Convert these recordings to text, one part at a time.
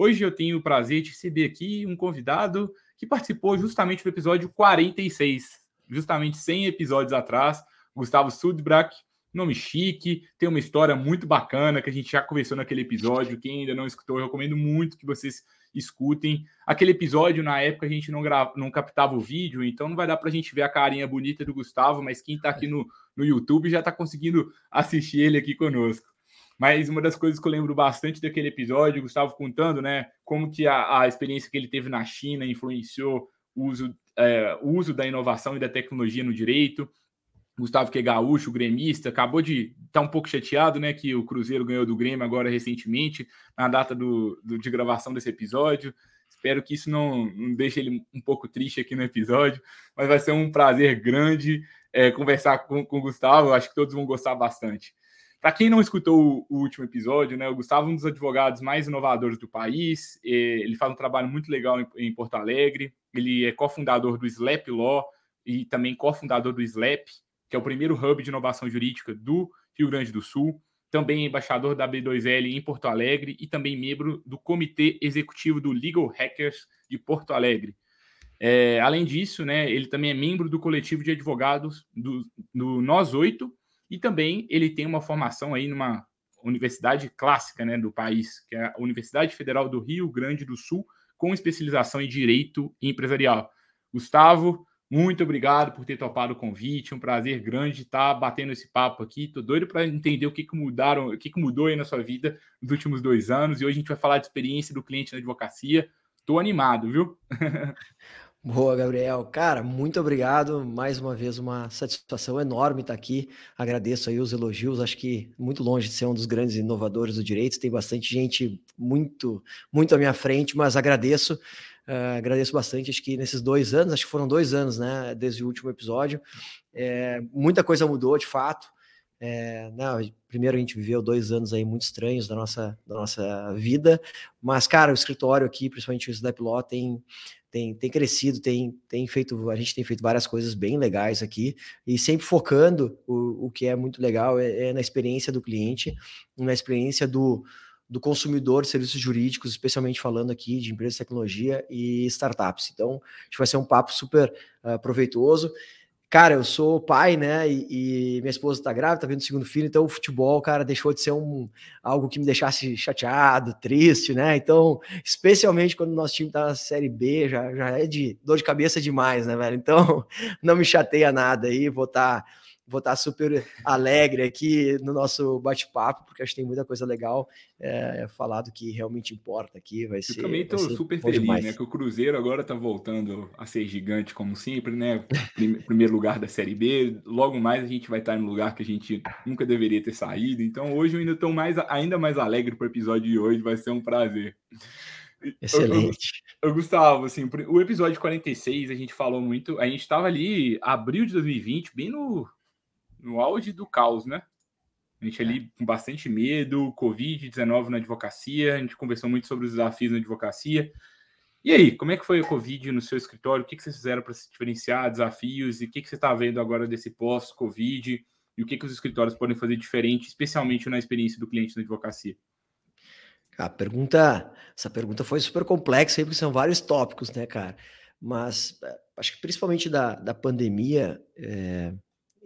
Hoje eu tenho o prazer de receber aqui um convidado que participou justamente do episódio 46, justamente 100 episódios atrás, Gustavo Sudbrack, nome chique, tem uma história muito bacana que a gente já conversou naquele episódio. Quem ainda não escutou, eu recomendo muito que vocês escutem. Aquele episódio, na época, a gente não, grava, não captava o vídeo, então não vai dar para a gente ver a carinha bonita do Gustavo, mas quem está aqui no, no YouTube já está conseguindo assistir ele aqui conosco. Mas uma das coisas que eu lembro bastante daquele episódio, o Gustavo contando, né, como que a, a experiência que ele teve na China influenciou o uso, é, o uso da inovação e da tecnologia no direito. Gustavo, que é gaúcho, gremista, acabou de estar tá um pouco chateado, né? Que o Cruzeiro ganhou do Grêmio agora recentemente, na data do, do de gravação desse episódio. Espero que isso não, não deixe ele um pouco triste aqui no episódio, mas vai ser um prazer grande é, conversar com, com o Gustavo. Acho que todos vão gostar bastante. Para quem não escutou o, último episódio, né, o Gustavo é um dos advogados mais inovadores do país. Ele faz um trabalho muito legal em, Porto Alegre. Ele é cofundador do Slap Law e também cofundador do Slap, que é o primeiro hub de inovação jurídica do Rio Grande do Sul, também embaixador da B2L em Porto Alegre e também membro do Comitê Executivo do Legal Hackers de Porto Alegre. É, além disso, né, ele também é membro do coletivo de advogados do, do Nós Oito e também ele tem uma formação aí numa universidade clássica né, do país, que é a Universidade Federal do Rio Grande do Sul, com especialização em Direito Empresarial. Gustavo, muito obrigado por ter topado o convite. Um prazer grande estar batendo esse papo aqui. Tô doido para entender o que, que mudaram, o que, que mudou aí na sua vida nos últimos dois anos. E hoje a gente vai falar de experiência do cliente na advocacia. Tô animado, viu? Boa, Gabriel. Cara, muito obrigado. Mais uma vez, uma satisfação enorme estar aqui. Agradeço aí os elogios. Acho que muito longe de ser um dos grandes inovadores do direito. Tem bastante gente muito, muito à minha frente, mas agradeço. Uh, agradeço bastante, acho que nesses dois anos, acho que foram dois anos, né, desde o último episódio, é, muita coisa mudou, de fato. É, não, primeiro a gente viveu dois anos aí muito estranhos da nossa, da nossa vida, mas, cara, o escritório aqui, principalmente o Snap Law, tem, tem, tem crescido, tem, tem feito, a gente tem feito várias coisas bem legais aqui, e sempre focando o, o que é muito legal é, é na experiência do cliente, na experiência do, do consumidor de serviços jurídicos, especialmente falando aqui de empresas de tecnologia e startups. Então, acho que vai ser um papo super uh, proveitoso. Cara, eu sou pai, né? E, e minha esposa tá grávida, tá vendo o segundo filho, então o futebol, cara, deixou de ser um algo que me deixasse chateado, triste, né? Então, especialmente quando o nosso time tá na série B, já, já é de dor de cabeça demais, né, velho? Então, não me chateia nada aí, vou estar. Tá vou estar super alegre aqui no nosso bate-papo, porque acho que tem muita coisa legal é, falar do que realmente importa aqui. Vai ser. Eu também estou super feliz, demais. né? Que o Cruzeiro agora está voltando a ser gigante, como sempre, né? Primeiro lugar da Série B. Logo mais a gente vai estar no lugar que a gente nunca deveria ter saído. Então hoje eu ainda estou mais, ainda mais alegre para o episódio de hoje. Vai ser um prazer. Excelente. Eu, eu, Gustavo, assim, o episódio 46 a gente falou muito. A gente estava ali, abril de 2020, bem no no auge do caos, né? A gente ali é. com bastante medo, Covid-19 na advocacia, a gente conversou muito sobre os desafios na advocacia. E aí, como é que foi a Covid no seu escritório? O que, que vocês fizeram para se diferenciar, desafios? E o que, que você está vendo agora desse pós-Covid? E o que, que os escritórios podem fazer diferente, especialmente na experiência do cliente na advocacia? A pergunta, essa pergunta foi super complexa, porque são vários tópicos, né, cara? Mas eh, acho que principalmente da, da pandemia, é,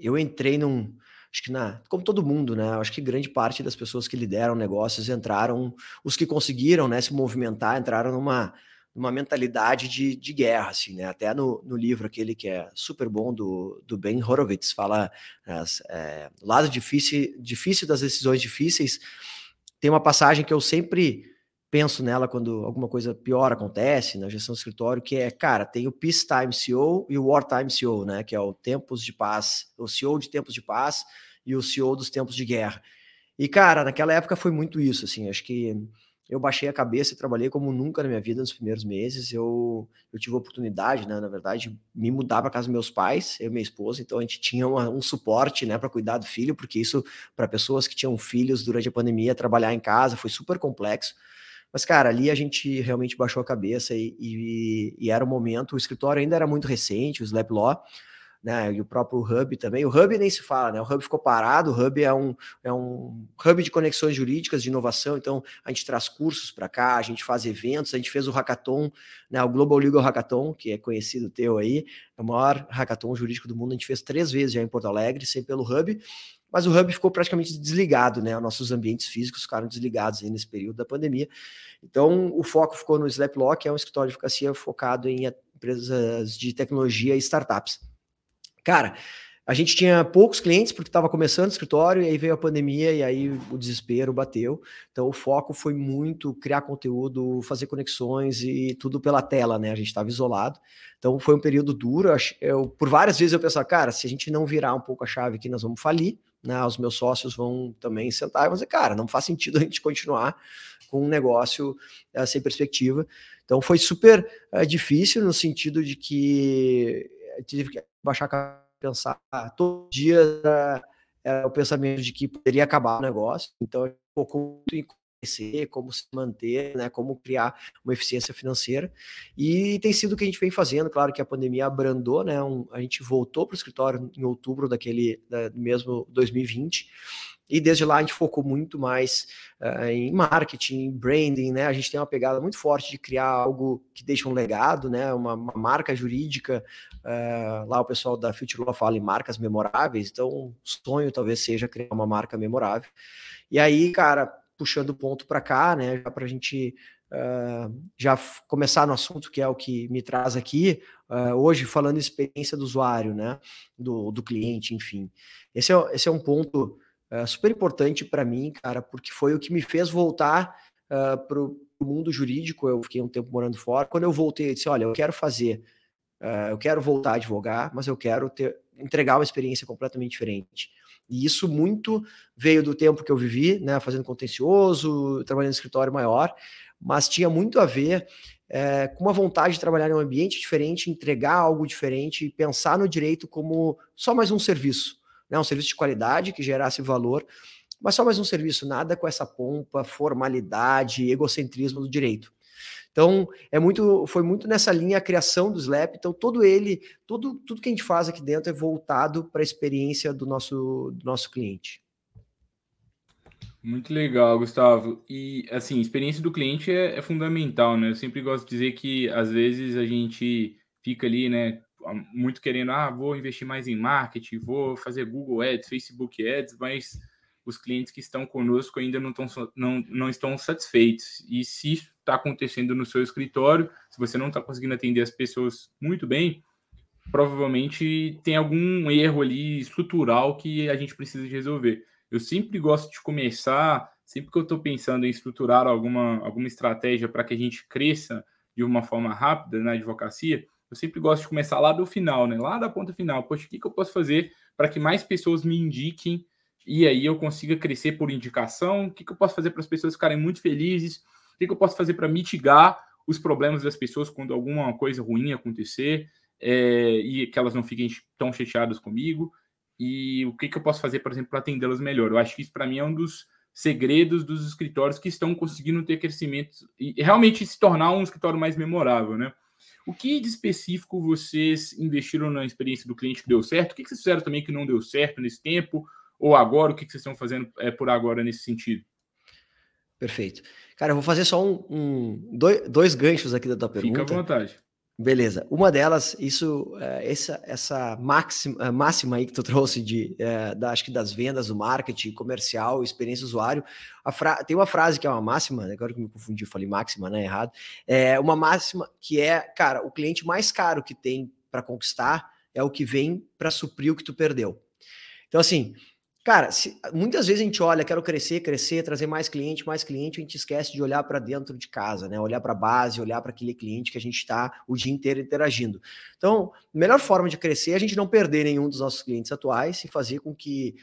eu entrei num. Acho que na. Como todo mundo, né? Acho que grande parte das pessoas que lideram negócios entraram. Os que conseguiram né, se movimentar entraram numa, numa mentalidade de, de guerra, assim, né? Até no, no livro, aquele que é super bom do, do Ben Horowitz, fala as, é, lado difícil, difícil das decisões difíceis. Tem uma passagem que eu sempre penso nela quando alguma coisa pior acontece na gestão do escritório, que é, cara, tem o Peacetime CEO e o Wartime CEO, né, que é o tempos de paz, o CEO de tempos de paz e o CEO dos tempos de guerra. E, cara, naquela época foi muito isso, assim, acho que eu baixei a cabeça e trabalhei como nunca na minha vida nos primeiros meses. Eu, eu tive a oportunidade, né, na verdade, me mudar para casa dos meus pais, eu e minha esposa, então a gente tinha uma, um suporte, né, para cuidar do filho, porque isso para pessoas que tinham filhos durante a pandemia, trabalhar em casa foi super complexo. Mas, cara, ali a gente realmente baixou a cabeça e, e, e era o momento, o escritório ainda era muito recente, o Slap Law, né? E o próprio Hub também. O Hub nem se fala, né? O Hub ficou parado. O Hub é um, é um hub de conexões jurídicas de inovação. Então, a gente traz cursos para cá, a gente faz eventos, a gente fez o hackathon, né? O Global Legal Hackathon, que é conhecido teu aí, é o maior hackathon jurídico do mundo. A gente fez três vezes já em Porto Alegre, sempre pelo Hub. Mas o Hub ficou praticamente desligado, né? Os nossos ambientes físicos ficaram desligados aí nesse período da pandemia. Então, o foco ficou no Slaplock, que é um escritório de advocacia focado em empresas de tecnologia e startups. Cara, a gente tinha poucos clientes porque estava começando o escritório e aí veio a pandemia e aí o desespero bateu. Então o foco foi muito criar conteúdo, fazer conexões e tudo pela tela, né? A gente estava isolado. Então foi um período duro. Eu, por várias vezes eu pensava, cara, se a gente não virar um pouco a chave aqui, nós vamos falir. Né, os meus sócios vão também sentar e vão dizer, cara, não faz sentido a gente continuar com um negócio uh, sem perspectiva. Então foi super uh, difícil no sentido de que tive que baixar a pensar todo dia o pensamento de que poderia acabar o negócio. Então, focou muito em crescer, como se manter, né, como criar uma eficiência financeira. E tem sido o que a gente vem fazendo. Claro que a pandemia abrandou, né? Um, a gente voltou para o escritório em outubro daquele da, mesmo 2020 e desde lá a gente focou muito mais uh, em marketing, branding, né? A gente tem uma pegada muito forte de criar algo que deixa um legado, né? Uma, uma marca jurídica. Uh, lá o pessoal da Future Law fala em marcas memoráveis, então o sonho talvez seja criar uma marca memorável. E aí, cara, puxando o ponto para cá, né? Para a gente Uh, já começar no assunto que é o que me traz aqui, uh, hoje falando experiência do usuário, né, do, do cliente, enfim. Esse é, esse é um ponto uh, super importante para mim, cara, porque foi o que me fez voltar uh, para o mundo jurídico. Eu fiquei um tempo morando fora. Quando eu voltei, eu disse: olha, eu quero fazer, eu quero voltar a advogar, mas eu quero ter, entregar uma experiência completamente diferente. E isso muito veio do tempo que eu vivi, né, fazendo contencioso, trabalhando em escritório maior, mas tinha muito a ver é, com uma vontade de trabalhar em um ambiente diferente, entregar algo diferente e pensar no direito como só mais um serviço né, um serviço de qualidade que gerasse valor, mas só mais um serviço, nada com essa pompa, formalidade, egocentrismo do direito. Então, é muito, foi muito nessa linha a criação do Slap. Então, todo ele, todo, tudo que a gente faz aqui dentro é voltado para a experiência do nosso, do nosso cliente. Muito legal, Gustavo. E assim, experiência do cliente é, é, fundamental, né? Eu sempre gosto de dizer que às vezes a gente fica ali, né, muito querendo, ah, vou investir mais em marketing, vou fazer Google Ads, Facebook Ads, mas os clientes que estão conosco ainda não, estão, não, não estão satisfeitos. E se isso está acontecendo no seu escritório, se você não está conseguindo atender as pessoas muito bem, provavelmente tem algum erro ali estrutural que a gente precisa de resolver. Eu sempre gosto de começar, sempre que eu estou pensando em estruturar alguma, alguma estratégia para que a gente cresça de uma forma rápida na advocacia, eu sempre gosto de começar lá do final, né? Lá da ponta final. Poxa, o que, que eu posso fazer para que mais pessoas me indiquem e aí eu consiga crescer por indicação? O que, que eu posso fazer para as pessoas ficarem muito felizes? O que, que eu posso fazer para mitigar os problemas das pessoas quando alguma coisa ruim acontecer é, e que elas não fiquem tão chateadas comigo? E o que, que eu posso fazer, por exemplo, para atendê-las melhor? Eu acho que isso para mim é um dos segredos dos escritórios que estão conseguindo ter crescimento e realmente se tornar um escritório mais memorável, né? O que de específico vocês investiram na experiência do cliente que deu certo? O que vocês fizeram também que não deu certo nesse tempo? Ou agora, o que vocês estão fazendo é, por agora nesse sentido? Perfeito. Cara, eu vou fazer só um, um dois, dois ganchos aqui da tua pergunta. Fica à vontade. Beleza. Uma delas, isso, é, essa, essa máxima, máxima aí que tu trouxe de, é, da, acho que das vendas, do marketing, comercial, experiência usuário. Fra... Tem uma frase que é uma máxima, agora que me confundi, falei máxima, né? Errado. É uma máxima que é, cara, o cliente mais caro que tem para conquistar é o que vem para suprir o que tu perdeu. Então, assim, Cara, se, muitas vezes a gente olha, quero crescer, crescer, trazer mais cliente, mais cliente, a gente esquece de olhar para dentro de casa, né? Olhar para a base, olhar para aquele cliente que a gente está o dia inteiro interagindo. Então, a melhor forma de crescer é a gente não perder nenhum dos nossos clientes atuais e fazer com que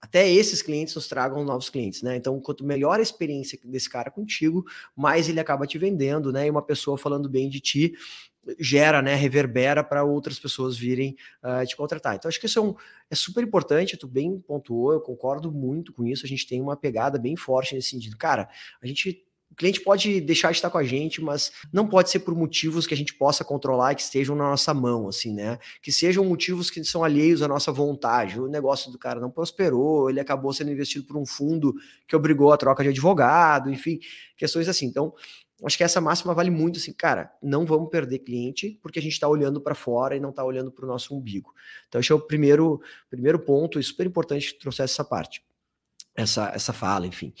até esses clientes nos tragam novos clientes, né? Então, quanto melhor a experiência desse cara contigo, mais ele acaba te vendendo, né? E uma pessoa falando bem de ti gera, né, reverbera para outras pessoas virem uh, te contratar. Então, acho que isso é, um, é super importante, tu bem pontuou, eu concordo muito com isso, a gente tem uma pegada bem forte nesse sentido. Cara, a gente o cliente pode deixar de estar com a gente, mas não pode ser por motivos que a gente possa controlar e que estejam na nossa mão, assim, né? Que sejam motivos que são alheios à nossa vontade. O negócio do cara não prosperou, ele acabou sendo investido por um fundo que obrigou a troca de advogado, enfim, questões assim. Então, acho que essa máxima vale muito assim, cara, não vamos perder cliente porque a gente está olhando para fora e não está olhando para o nosso umbigo. Então, que é o primeiro, primeiro ponto, e super importante que trouxesse essa parte, essa, essa fala, enfim.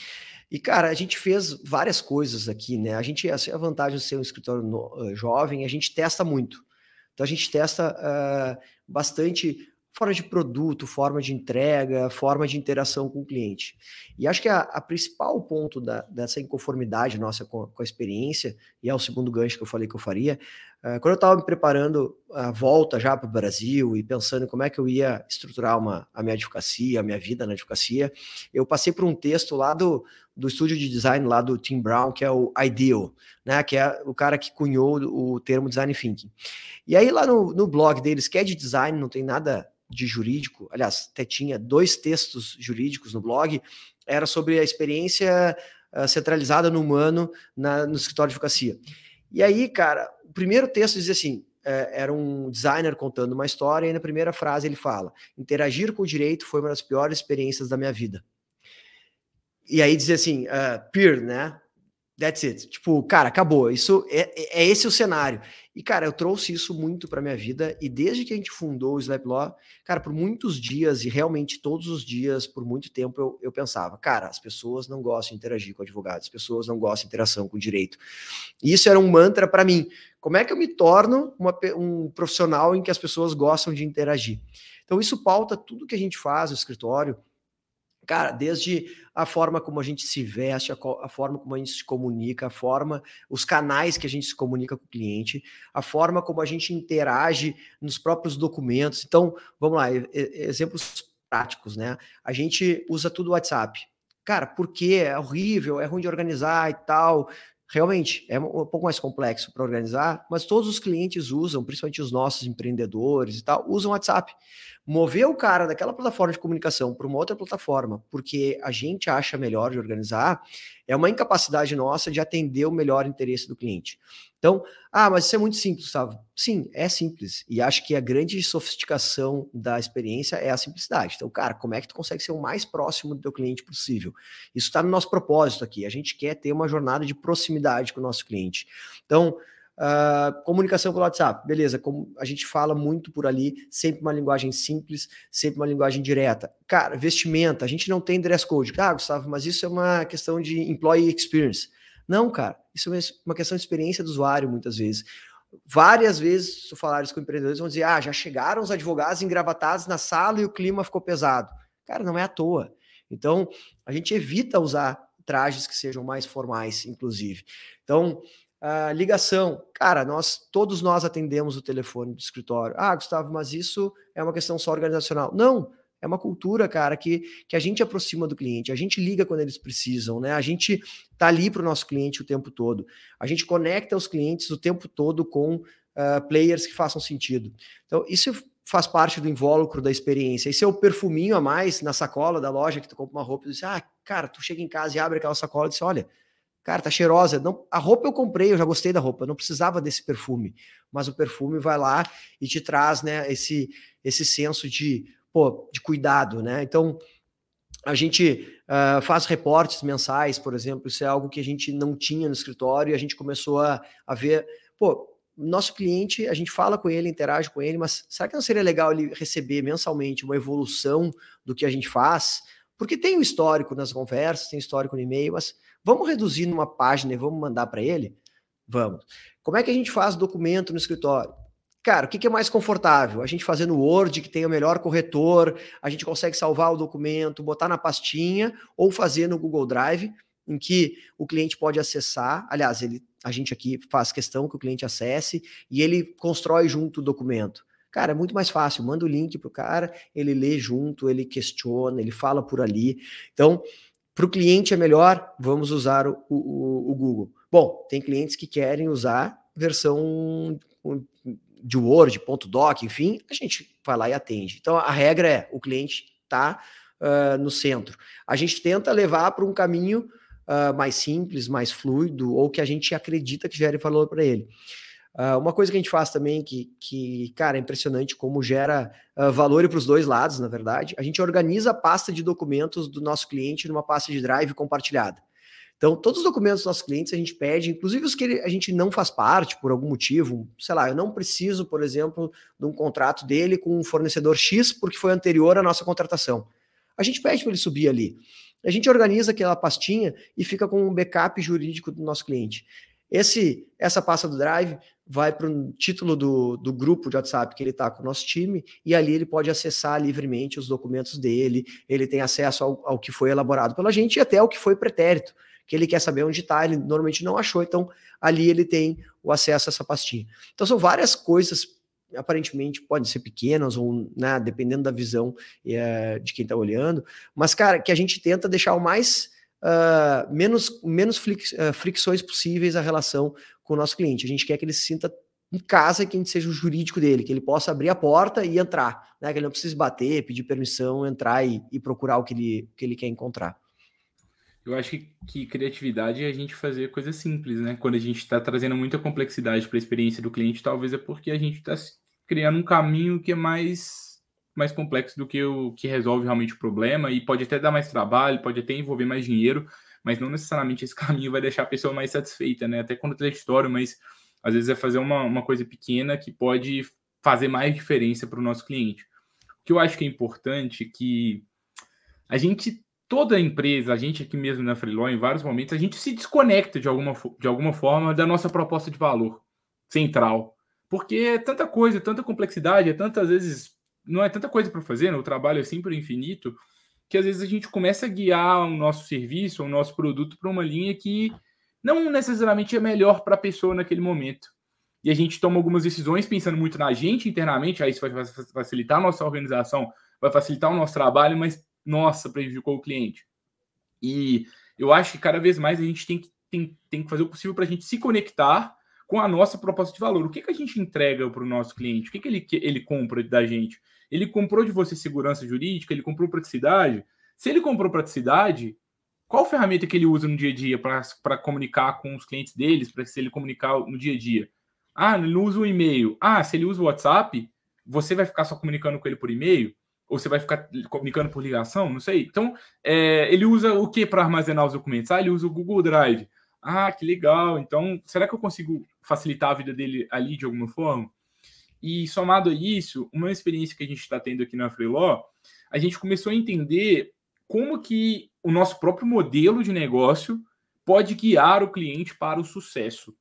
E, cara, a gente fez várias coisas aqui, né? A gente, a vantagem de ser um escritório no, uh, jovem, a gente testa muito. Então, a gente testa uh, bastante forma de produto, forma de entrega, forma de interação com o cliente. E acho que a, a principal ponto da, dessa inconformidade nossa com, com, a experiência, e é o segundo gancho que eu falei que eu faria, quando eu estava me preparando a volta já para o Brasil e pensando em como é que eu ia estruturar uma, a minha advocacia, a minha vida na advocacia, eu passei por um texto lá do, do estúdio de design lá do Tim Brown, que é o Ideal, né? Que é o cara que cunhou o termo design thinking. E aí lá no, no blog deles, que é de design, não tem nada de jurídico, aliás, até tinha dois textos jurídicos no blog, era sobre a experiência uh, centralizada no humano na, no escritório de advocacia. E aí, cara, o primeiro texto dizia assim: é, era um designer contando uma história, e na primeira frase ele fala: interagir com o direito foi uma das piores experiências da minha vida. E aí dizer assim, uh, peer, né? That's it. Tipo, cara, acabou. Isso é, é esse o cenário. E, cara, eu trouxe isso muito para minha vida. E desde que a gente fundou o Slap Law, cara, por muitos dias, e realmente todos os dias, por muito tempo, eu, eu pensava, cara, as pessoas não gostam de interagir com advogados, as pessoas não gostam de interação com o direito. E isso era um mantra para mim. Como é que eu me torno uma, um profissional em que as pessoas gostam de interagir? Então, isso pauta tudo que a gente faz no escritório Cara, desde a forma como a gente se veste, a, a, forma como a gente se comunica, a forma, os canais que a gente se comunica com o cliente, a forma como a gente interage nos próprios documentos. Então, vamos lá, exemplos práticos, né? A gente usa tudo WhatsApp. Cara, por quê? É horrível, é ruim de organizar e tal. Realmente, é um pouco mais complexo para organizar, mas todos os clientes usam, principalmente os nossos empreendedores e tal, usam WhatsApp mover o cara daquela plataforma de comunicação para uma outra plataforma, porque a gente acha melhor de organizar, é uma incapacidade nossa de atender o melhor interesse do cliente. Então, ah, mas isso é muito simples, Gustavo. Sim, é simples. E acho que a grande sofisticação da experiência é a simplicidade. Então, cara, como é que tu consegue ser o mais próximo do teu cliente possível? Isso está no nosso propósito aqui. A gente quer ter uma jornada de proximidade com o nosso cliente. Então, Uh, comunicação pelo WhatsApp, beleza, como a gente fala muito por ali, sempre uma linguagem simples, sempre uma linguagem direta. Cara, vestimenta, a gente não tem dress code. Ah, Gustavo, mas isso é uma questão de employee experience. Não, cara, isso é uma questão de experiência do usuário, muitas vezes. Várias vezes, se eu falar isso com empreendedores, vão dizer: ah, já chegaram os advogados engravatados na sala e o clima ficou pesado. Cara, não é à toa. Então, a gente evita usar trajes que sejam mais formais, inclusive. Então, Uh, ligação, cara, nós todos nós atendemos o telefone do escritório. Ah, Gustavo, mas isso é uma questão só organizacional. Não, é uma cultura, cara, que, que a gente aproxima do cliente, a gente liga quando eles precisam, né? A gente tá ali para o nosso cliente o tempo todo. A gente conecta os clientes o tempo todo com uh, players que façam sentido. Então, isso faz parte do invólucro da experiência. Esse é o perfuminho a mais na sacola da loja que tu compra uma roupa e diz: Ah, cara, tu chega em casa e abre aquela sacola e diz: Olha Cara, tá cheirosa. Não, a roupa eu comprei, eu já gostei da roupa, não precisava desse perfume. Mas o perfume vai lá e te traz, né, esse, esse senso de, pô, de cuidado, né? Então, a gente uh, faz reportes mensais, por exemplo, isso é algo que a gente não tinha no escritório e a gente começou a, a ver, pô, nosso cliente, a gente fala com ele, interage com ele, mas será que não seria legal ele receber mensalmente uma evolução do que a gente faz? Porque tem o histórico nas conversas, tem histórico no e-mail, mas Vamos reduzir numa página e vamos mandar para ele? Vamos. Como é que a gente faz documento no escritório? Cara, o que, é mais confortável? A gente fazer no Word, que tem o melhor corretor, a gente consegue salvar o documento, botar na pastinha, ou fazer no Google Drive, em que o cliente pode acessar. Aliás, ele, a gente aqui faz questão que o cliente acesse e ele constrói junto o documento. Cara, é muito mais fácil. Manda o link para o cara, ele lê junto, ele questiona, ele fala por ali. Então, para o cliente é melhor, vamos usar o, o, o, Google. Bom, tem clientes que querem usar versão de Word, ponto .doc, enfim, a gente vai lá e atende. Então, a regra é, o cliente está uh, no centro. A gente tenta levar para um caminho uh, mais simples, mais fluido, ou que a gente acredita que gere valor para ele. Uh, uma coisa que a gente faz também que, que cara, é impressionante como gera uh, valor para os dois lados, na verdade. A gente organiza a pasta de documentos do nosso cliente numa pasta de drive compartilhada. Então, todos os documentos dos nossos clientes a gente pede, inclusive os que a gente não faz parte por algum motivo. Sei lá, eu não preciso, por exemplo, de um contrato dele com um fornecedor X porque foi anterior à nossa contratação. A gente pede para ele subir ali. A gente organiza aquela pastinha e fica com um backup jurídico do nosso cliente. Esse, essa pasta do Drive vai para o título do, do grupo de WhatsApp que ele está com o nosso time, e ali ele pode acessar livremente os documentos dele, ele tem acesso ao, ao que foi elaborado pela gente e até ao que foi pretérito, que ele quer saber onde está, ele normalmente não achou, então ali ele tem o acesso a essa pastinha. Então são várias coisas, aparentemente podem ser pequenas, ou né, dependendo da visão é, de quem está olhando, mas, cara, que a gente tenta deixar o mais uh, menos, menos uh, fricções possíveis a relação com o nosso cliente. A gente quer que ele se sinta em casa que a gente seja o jurídico dele, que ele possa abrir a porta e entrar, né? Que ele não precise bater, pedir permissão, entrar e, e procurar o que ele, que ele quer encontrar. Eu acho que, que, criatividade é a gente fazer coisas simples, né? Quando a gente está trazendo muita complexidade para a experiência do cliente, talvez é porque a gente está criando um caminho que é mais mais complexo do que o que resolve realmente o problema e pode até dar mais trabalho, pode até envolver mais dinheiro, mas não necessariamente esse caminho vai deixar a pessoa mais satisfeita, né? Até história, mas às vezes é fazer uma, uma coisa pequena que pode fazer mais diferença para o nosso cliente. O que eu acho que é importante é que a gente, toda empresa, a gente aqui mesmo na Freeló, em vários momentos, a gente se desconecta de alguma, de alguma forma da nossa proposta de valor central. Porque é tanta coisa, tanta complexidade, é tantas vezes não é tanta coisa para fazer, né? o trabalho é sempre infinito, que às vezes a gente começa a guiar o nosso serviço, o nosso produto para uma linha que não necessariamente é melhor para a pessoa naquele momento. E a gente toma algumas decisões pensando muito na gente internamente, aí isso vai facilitar a nossa organização, vai facilitar o nosso trabalho, mas nossa, prejudicou o cliente. E eu acho que cada vez mais a gente tem que, tem, tem que fazer o possível para a gente se conectar com a nossa proposta de valor. O que, que a gente entrega para o nosso cliente? O que, que ele, ele compra da gente? Ele comprou de você segurança jurídica, ele comprou praticidade. Se ele comprou praticidade, qual ferramenta que ele usa no dia a dia para comunicar com os clientes deles, para se ele comunicar no dia a dia? Ah, ele usa o e-mail. Ah, se ele usa o WhatsApp, você vai ficar só comunicando com ele por e-mail? Ou você vai ficar comunicando por ligação? Não sei. Então, é, ele usa o que para armazenar os documentos? Ah, ele usa o Google Drive. Ah, que legal. Então, será que eu consigo facilitar a vida dele ali de alguma forma? E somado a isso, uma experiência que a gente está tendo aqui na Freeló, a gente começou a entender como que o nosso próprio modelo de negócio pode guiar o cliente para o sucesso.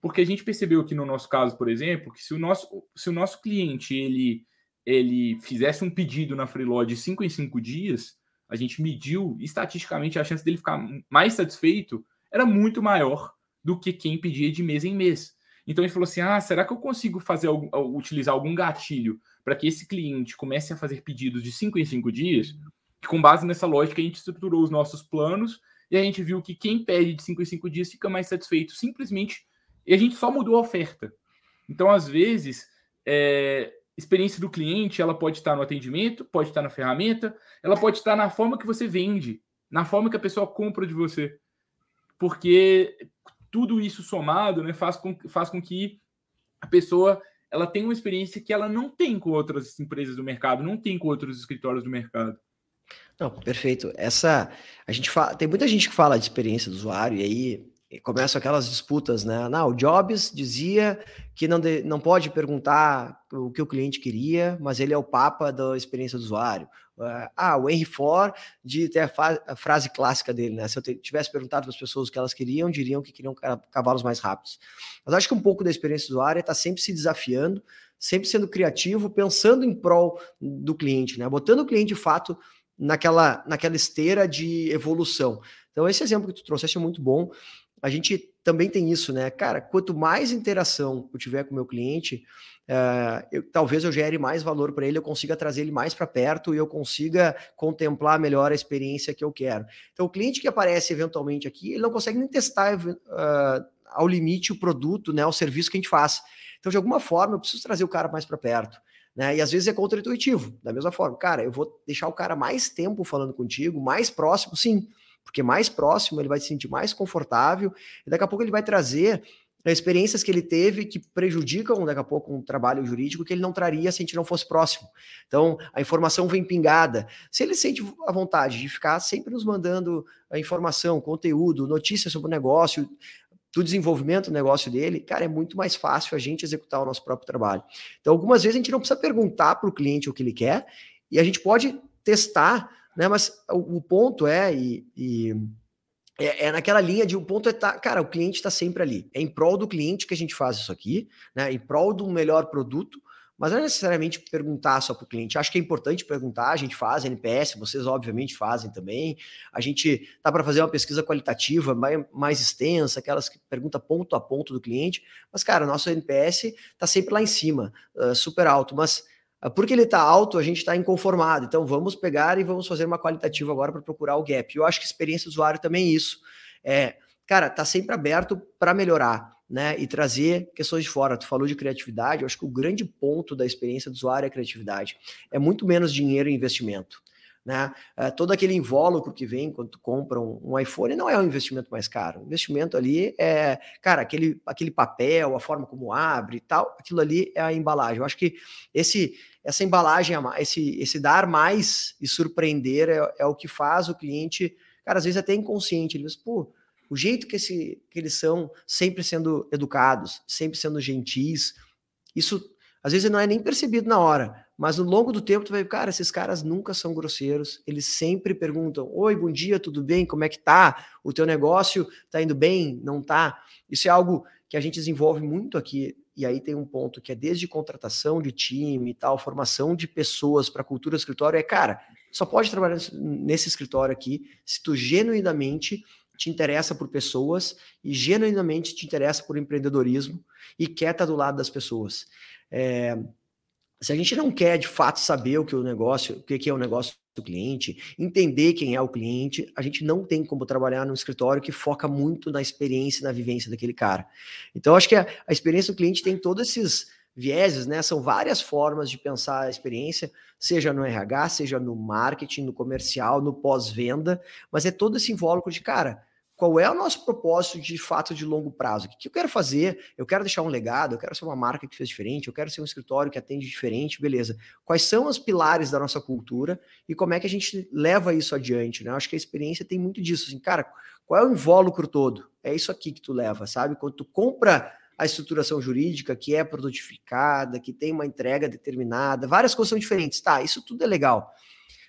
Porque a gente percebeu aqui no nosso caso, por exemplo, que se o nosso, se o nosso cliente ele, ele fizesse um pedido na Freeló de 5 em 5 dias, a gente mediu estatisticamente a chance dele ficar mais satisfeito era muito maior do que quem pedia de mês em mês. Então ele falou assim: ah, será que eu consigo fazer utilizar algum gatilho para que esse cliente comece a fazer pedidos de 5 em 5 dias? E com base nessa lógica, a gente estruturou os nossos planos e a gente viu que quem pede de 5 em 5 dias fica mais satisfeito, simplesmente. E a gente só mudou a oferta. Então, às vezes, é, experiência do cliente ela pode estar no atendimento, pode estar na ferramenta, ela pode estar na forma que você vende, na forma que a pessoa compra de você. Porque tudo isso somado né, faz, com, faz com que a pessoa ela tenha uma experiência que ela não tem com outras empresas do mercado, não tem com outros escritórios do mercado. Não, perfeito. Essa a gente fala, tem muita gente que fala de experiência do usuário e aí começam aquelas disputas, né? Não, o Jobs dizia que não, de, não pode perguntar o que o cliente queria, mas ele é o papa da experiência do usuário. Uh, ah, o Henry Ford de ter a, a, frase clássica dele, né? Se eu tivesse perguntado para as pessoas o que elas queriam, diriam que queriam cavalos mais rápidos. Mas acho que um pouco da experiência do usuário é estar tá sempre se desafiando, sempre sendo criativo, pensando em prol do cliente, né? Botando o cliente de fato naquela, naquela esteira de evolução. Então, esse exemplo que tu trouxeste é muito bom a gente também tem isso, né? Cara, quanto mais interação eu tiver com o meu cliente, uh, eu, talvez eu gere mais valor para ele, eu consiga trazer ele mais para perto e eu consiga contemplar melhor a experiência que eu quero. Então, o cliente que aparece eventualmente aqui, ele não consegue nem testar uh, ao limite o produto, né, o serviço que a gente faz. Então, de alguma forma, eu preciso trazer o cara mais para perto. Né? E às vezes é contra-intuitivo, da mesma forma. Cara, eu vou deixar o cara mais tempo falando contigo, mais próximo, sim, porque mais próximo ele vai se sentir mais confortável, e daqui a pouco ele vai trazer experiências que ele teve que prejudicam daqui a pouco um trabalho jurídico que ele não traria se a gente não fosse próximo. Então, a informação vem pingada. Se ele sente a vontade de ficar sempre nos mandando a informação, conteúdo, notícias sobre o negócio, do desenvolvimento do negócio dele, cara, é muito mais fácil a gente executar o nosso próprio trabalho. Então, algumas vezes a gente não precisa perguntar para o cliente o que ele quer, e a gente pode testar, né? Mas o, o ponto é, e, e é, é, naquela linha de o ponto é tá, cara, o cliente está sempre ali. É em prol do cliente que a gente faz isso aqui, né? Em prol um melhor produto, mas não é necessariamente perguntar só para o cliente. Acho que é importante perguntar, a gente faz NPS, vocês obviamente fazem também. A gente tá para fazer uma pesquisa qualitativa mais, mais extensa, aquelas que pergunta ponto a ponto do cliente. Mas, cara, nosso NPS está sempre lá em cima, uh, super alto. Mas porque ele está alto, a gente está inconformado. Então, vamos pegar e vamos fazer uma qualitativa agora para procurar o gap. Eu acho que experiência do usuário também é isso. É, cara, tá sempre aberto para melhorar né, e trazer questões de fora. Tu falou de criatividade, eu acho que o grande ponto da experiência do usuário é a criatividade. É muito menos dinheiro e investimento. Né? É, todo aquele invólucro que vem quando tu compra um, um, iPhone não é um investimento mais caro. O investimento ali é, cara, aquele, aquele papel, a forma como abre e tal, aquilo ali é a embalagem. Eu acho que esse essa embalagem, esse, esse dar mais e surpreender é, é o que faz o cliente, cara, às vezes até inconsciente. Ele diz, pô, o jeito que, esse, que eles são, sempre sendo educados, sempre sendo gentis, isso às vezes não é nem percebido na hora, mas no longo do tempo tu vai, cara, esses caras nunca são grosseiros, eles sempre perguntam: "Oi, bom dia, tudo bem? Como é que tá? O teu negócio tá indo bem? Não tá?". Isso é algo que a gente desenvolve muito aqui. E aí tem um ponto que é desde contratação de time e tal, formação de pessoas para cultura do escritório, é, cara, só pode trabalhar nesse escritório aqui se tu genuinamente te interessa por pessoas e genuinamente te interessa por empreendedorismo e quer estar do lado das pessoas. É, se a gente não quer de fato saber o que o negócio, o que é o negócio do cliente, entender quem é o cliente, a gente não tem como trabalhar num escritório que foca muito na experiência e na vivência daquele cara. Então, acho que a, a experiência do cliente tem todos esses vieses, né? São várias formas de pensar a experiência, seja no RH, seja no marketing, no comercial, no pós-venda, mas é todo esse invólucro de, cara, qual é o nosso propósito de fato de longo prazo? O que eu quero fazer? Eu quero deixar um legado, eu quero ser uma marca que fez diferente, eu quero ser um escritório que atende diferente, beleza. Quais são os pilares da nossa cultura e como é que a gente leva isso adiante, né? Eu acho que a experiência tem muito disso, assim, cara, qual é o invólucro todo? É isso aqui que tu leva, sabe? Quando tu compra a estruturação jurídica que é produtificada, que tem uma entrega determinada, várias coisas são diferentes. Tá, isso tudo é legal.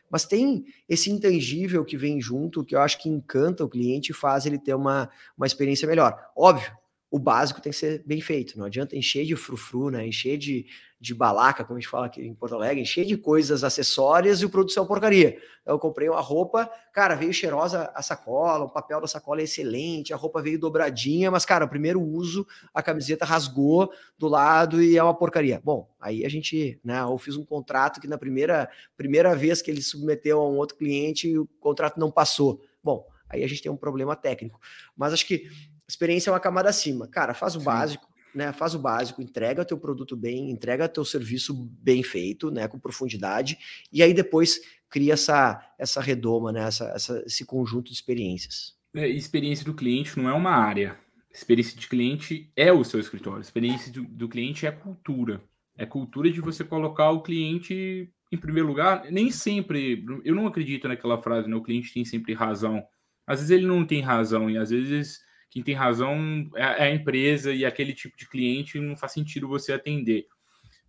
Mas tem esse intangível que vem junto, que eu acho que encanta o cliente e faz ele ter uma, uma experiência melhor. Óbvio, o básico tem que ser bem feito. Não adianta encher de frufru, né? encher de, de balaca, como a gente fala aqui em Porto Alegre, encher de coisas acessórias e o produto é uma porcaria. Eu comprei uma roupa, cara, veio cheirosa a sacola, o papel da sacola é excelente, a roupa veio dobradinha, mas, cara, o primeiro uso, a camiseta rasgou do lado e é uma porcaria. Bom, aí a gente, né, eu fiz um contrato que na primeira, primeira vez que ele submeteu a um outro cliente, o contrato não passou. Bom, aí a gente tem um problema técnico. Mas acho que experiência é uma camada acima. Cara, faz o Sim. básico, né? Faz o básico, entrega teu produto bem, entrega teu serviço bem feito, né? Com profundidade, e aí depois cria essa, essa redoma, né? Essa, essa esse conjunto de experiências. É, experiência do cliente não é uma área. Experiência de cliente é o seu escritório. Experiência do, do cliente é cultura. É cultura de você colocar o cliente em primeiro lugar. Nem sempre, eu não acredito naquela frase, né? O cliente tem sempre razão. Às vezes ele não tem razão e às vezes quem tem razão é, é a empresa e aquele tipo de cliente não faz sentido você atender.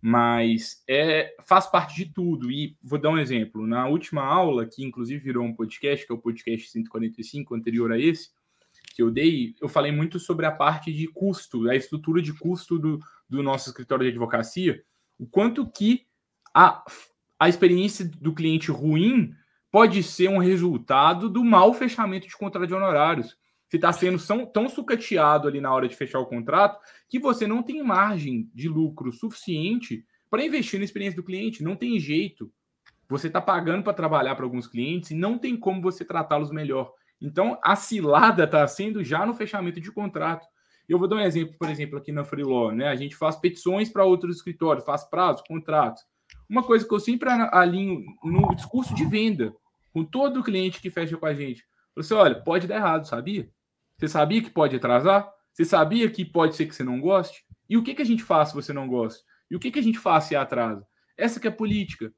Mas é, faz parte de tudo. E vou dar um exemplo. Na última aula, que inclusive virou um podcast, que é o podcast 145, anterior a esse, que eu dei, eu falei muito sobre a parte de custo, a estrutura de custo do, do nosso escritório de advocacia, o quanto que a, a experiência do cliente ruim pode ser um resultado do mau fechamento de contrato de honorários. Você está sendo tão sucateado ali na hora de fechar o contrato que você não tem margem de lucro suficiente para investir na experiência do cliente. Não tem jeito. Você está pagando para trabalhar para alguns clientes e não tem como você tratá-los melhor. Então, a cilada está sendo já no fechamento de contrato. Eu vou dar um exemplo, por exemplo, aqui na Freeló, né? A gente faz petições para outros escritórios, faz prazos, contratos. Uma coisa que eu sempre alinho no discurso de venda, com todo cliente que fecha com a gente. Você, olha, pode dar errado, sabia? Você sabia que pode atrasar? Você sabia que pode ser que você não goste? E o que, que a gente faz se você não gosta? E o que, que a gente faz se atrasa? Essa que é a política.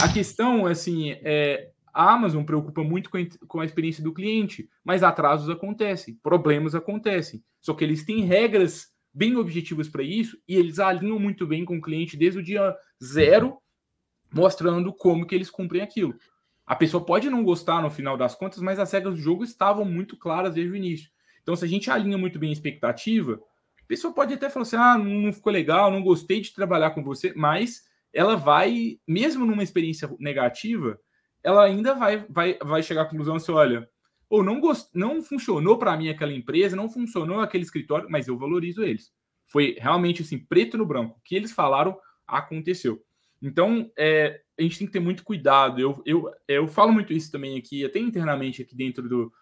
A questão, assim, é, a Amazon preocupa muito com com a experiência do cliente, mas atrasos acontecem, problemas acontecem. Só que eles têm regras bem objetivas para isso e eles alinham muito bem com o cliente desde o dia zero, mostrando como que eles cumprem aquilo. A pessoa pode não gostar no final das contas, mas as regras do jogo estavam muito claras desde o início. Então, se a gente alinha muito bem a expectativa, a pessoa pode até falar assim: ah, não ficou legal, não gostei de trabalhar com você, mas ela vai, mesmo numa experiência negativa, ela ainda vai, vai, vai chegar à conclusão assim: olha, ou não, gost... não funcionou para mim aquela empresa, não funcionou aquele escritório, mas eu valorizo eles. Foi realmente assim, preto no branco. O que eles falaram aconteceu. Então, é, a gente tem que ter muito cuidado. Eu, eu, eu falo muito isso também aqui, até internamente aqui dentro do.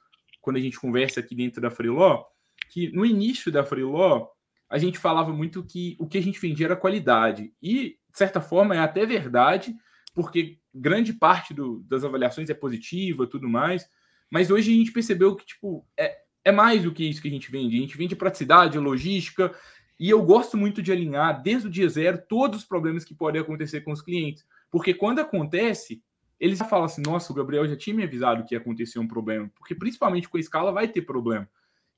Quando a gente conversa aqui dentro da Freeló, que no início da Freeló, a gente falava muito que o que a gente vendia era qualidade. E, de certa forma, é até verdade, porque grande parte do, das avaliações é positiva tudo mais. Mas hoje a gente percebeu que, tipo, é, é mais do que isso que a gente vende. A gente vende praticidade, logística, e eu gosto muito de alinhar, desde o dia zero, todos os problemas que podem acontecer com os clientes. Porque quando acontece, eles já falam assim: nossa, o Gabriel já tinha me avisado que ia acontecer um problema. Porque principalmente com a escala vai ter problema.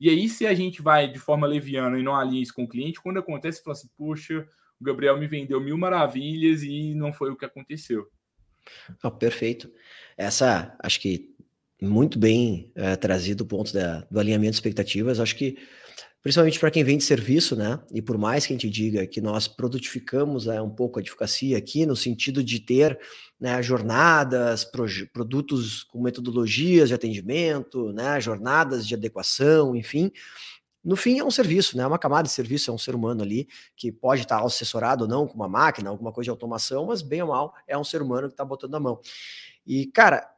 E aí, se a gente vai de forma leviana e não alinha isso com o cliente, quando acontece, fala assim: poxa, o Gabriel me vendeu mil maravilhas e não foi o que aconteceu. Oh, perfeito. Essa, acho que muito bem é, trazido o ponto da, do alinhamento de expectativas. Acho que principalmente para quem vende serviço, né? E por mais que a gente diga que nós produtificamos é, um pouco a advocacia aqui, no sentido de ter né, jornadas, produtos com metodologias de atendimento, né, jornadas de adequação, enfim. No fim, é um serviço, né? É uma camada de serviço, é um ser humano ali que pode estar assessorado ou não com uma máquina, alguma coisa de automação, mas bem ou mal é um ser humano que está botando a mão. E, cara,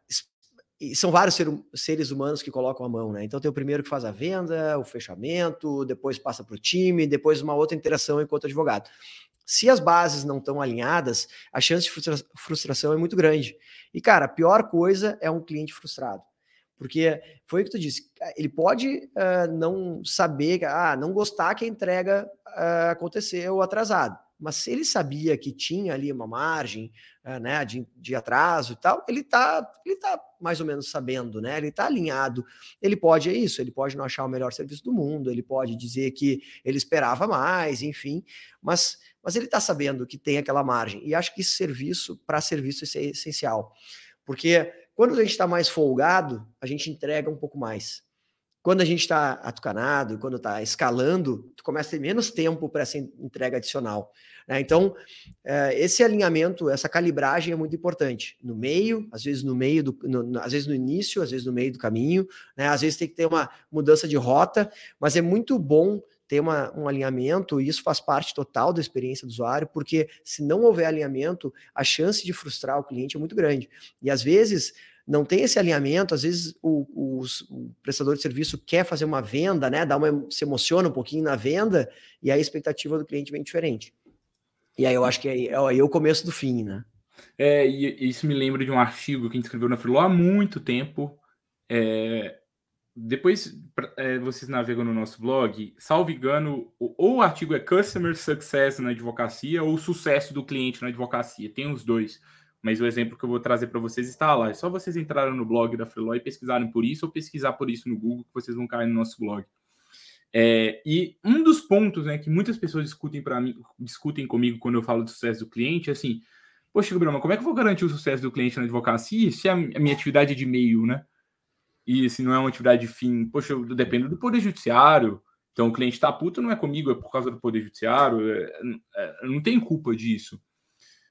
e são vários ser, seres humanos que colocam a mão, né? Então tem o primeiro que faz a venda, o fechamento, depois passa para o time, depois uma outra interação enquanto advogado. Se as bases não estão alinhadas, a chance de frustra frustração é muito grande. E, cara, a pior coisa é um cliente frustrado. Porque foi o que tu disse, ele pode uh, não saber, ah, não gostar que a entrega uh, aconteceu atrasado mas se ele sabia que tinha ali uma margem uh, né, de, de, atraso e tal, ele está ele tá mais ou menos sabendo, né? Ele está alinhado. Ele pode, é isso, ele pode não achar o melhor serviço do mundo, ele pode dizer que ele esperava mais, enfim, mas, mas ele está sabendo que tem aquela margem. E acho que esse serviço, para serviço, é essencial. Porque quando a gente está mais folgado, a gente entrega um pouco mais. Quando a gente está atucanado, quando está escalando, tu começa a ter menos tempo para essa entrega adicional. Né? Então, é, esse alinhamento, essa calibragem é muito importante. No meio, às vezes no meio, do, no, às vezes no início, às vezes no meio do caminho, né? às vezes tem que ter uma mudança de rota, mas é muito bom ter uma, um alinhamento, e isso faz parte total da experiência do usuário, porque se não houver alinhamento, a chance de frustrar o cliente é muito grande. E às vezes não tem esse alinhamento, às vezes o, o, o, prestador de serviço quer fazer uma venda, né? Dá uma, se emociona um pouquinho na venda, e a expectativa do cliente vem diferente. E aí eu acho que é, é aí é o começo do fim, né? É, e isso me lembra de um artigo que a gente escreveu na Freeló há muito tempo. É, depois é, vocês navegam no nosso blog, salvo engano, ou o artigo é Customer Success na advocacia ou Sucesso do cliente na advocacia. Tem os dois mas o exemplo que eu vou trazer para vocês está lá. É só vocês entrarem no blog da Freeló e pesquisarem por isso ou pesquisar por isso no Google que vocês vão cair no nosso blog. É, e um dos pontos né, que muitas pessoas discutem para mim, discutem comigo quando eu falo do sucesso do cliente é assim: Poxa, Gabriel, como é que eu vou garantir o sucesso do cliente na advocacia se a minha atividade é de meio, né? E se não é uma atividade de fim, poxa, eu dependo do Poder Judiciário. Então o cliente está puto, não é comigo, é por causa do Poder Judiciário. É, é, não tem culpa disso.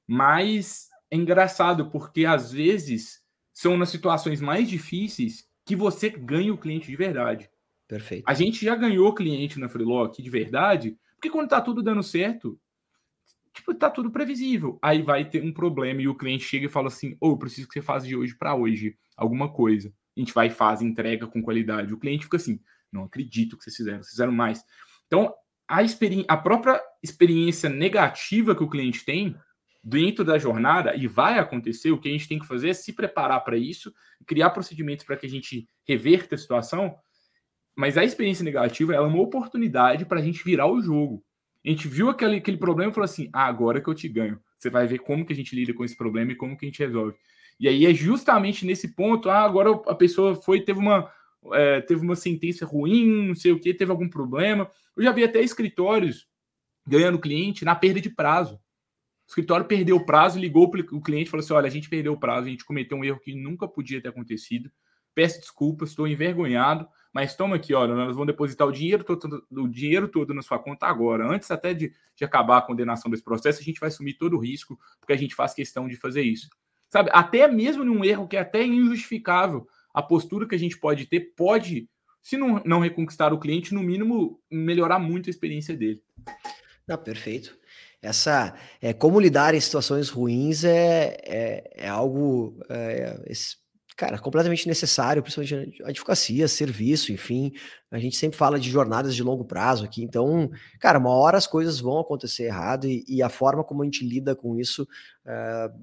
Mas é engraçado, porque às vezes são nas situações mais difíceis que você ganha o cliente de verdade. Perfeito. A gente já ganhou cliente na Freelock de verdade, porque quando tá tudo dando certo, tipo, tá tudo previsível. Aí vai ter um problema e o cliente chega e fala assim: "Ou oh, preciso que você faça de hoje para hoje alguma coisa". A gente vai e faz entrega com qualidade. O cliente fica assim: "Não acredito que vocês fizeram, vocês fizeram mais". Então, a, a própria experiência negativa que o cliente tem dentro da jornada, e vai acontecer, o que a gente tem que fazer é se preparar para isso, criar procedimentos para que a gente reverta a situação, mas a experiência negativa é uma oportunidade para a gente virar o jogo. A gente viu aquele, aquele problema e falou assim: ah, agora que eu te ganho. Você vai ver como que a gente lida com esse problema e como que a gente resolve. E aí é justamente nesse ponto, ah, agora a pessoa foi, teve uma, é, teve uma sentença ruim, não sei o que, teve algum problema. Eu já vi até escritórios ganhando cliente na perda de prazo. Escritório perdeu o prazo, ligou o cliente e falou assim: olha, a gente perdeu o prazo, a gente cometeu um erro que nunca podia ter acontecido. Peço desculpas, estou envergonhado, mas toma aqui, olha, nós vamos depositar o dinheiro todo, o dinheiro todo na sua conta agora. Antes até de, de acabar a condenação desse processo, a gente vai assumir todo o risco, porque a gente faz questão de fazer isso. Sabe, até mesmo num erro que é até injustificável, a postura que a gente pode ter pode, se não, não reconquistar o cliente, no mínimo melhorar muito a experiência dele. Não, perfeito. Essa é como lidar em situações ruins é, é, é algo é, cara, completamente necessário, principalmente advocacia, serviço, enfim. A gente sempre fala de jornadas de longo prazo aqui, então, cara, uma hora as coisas vão acontecer errado e, e a forma como a gente lida com isso uh,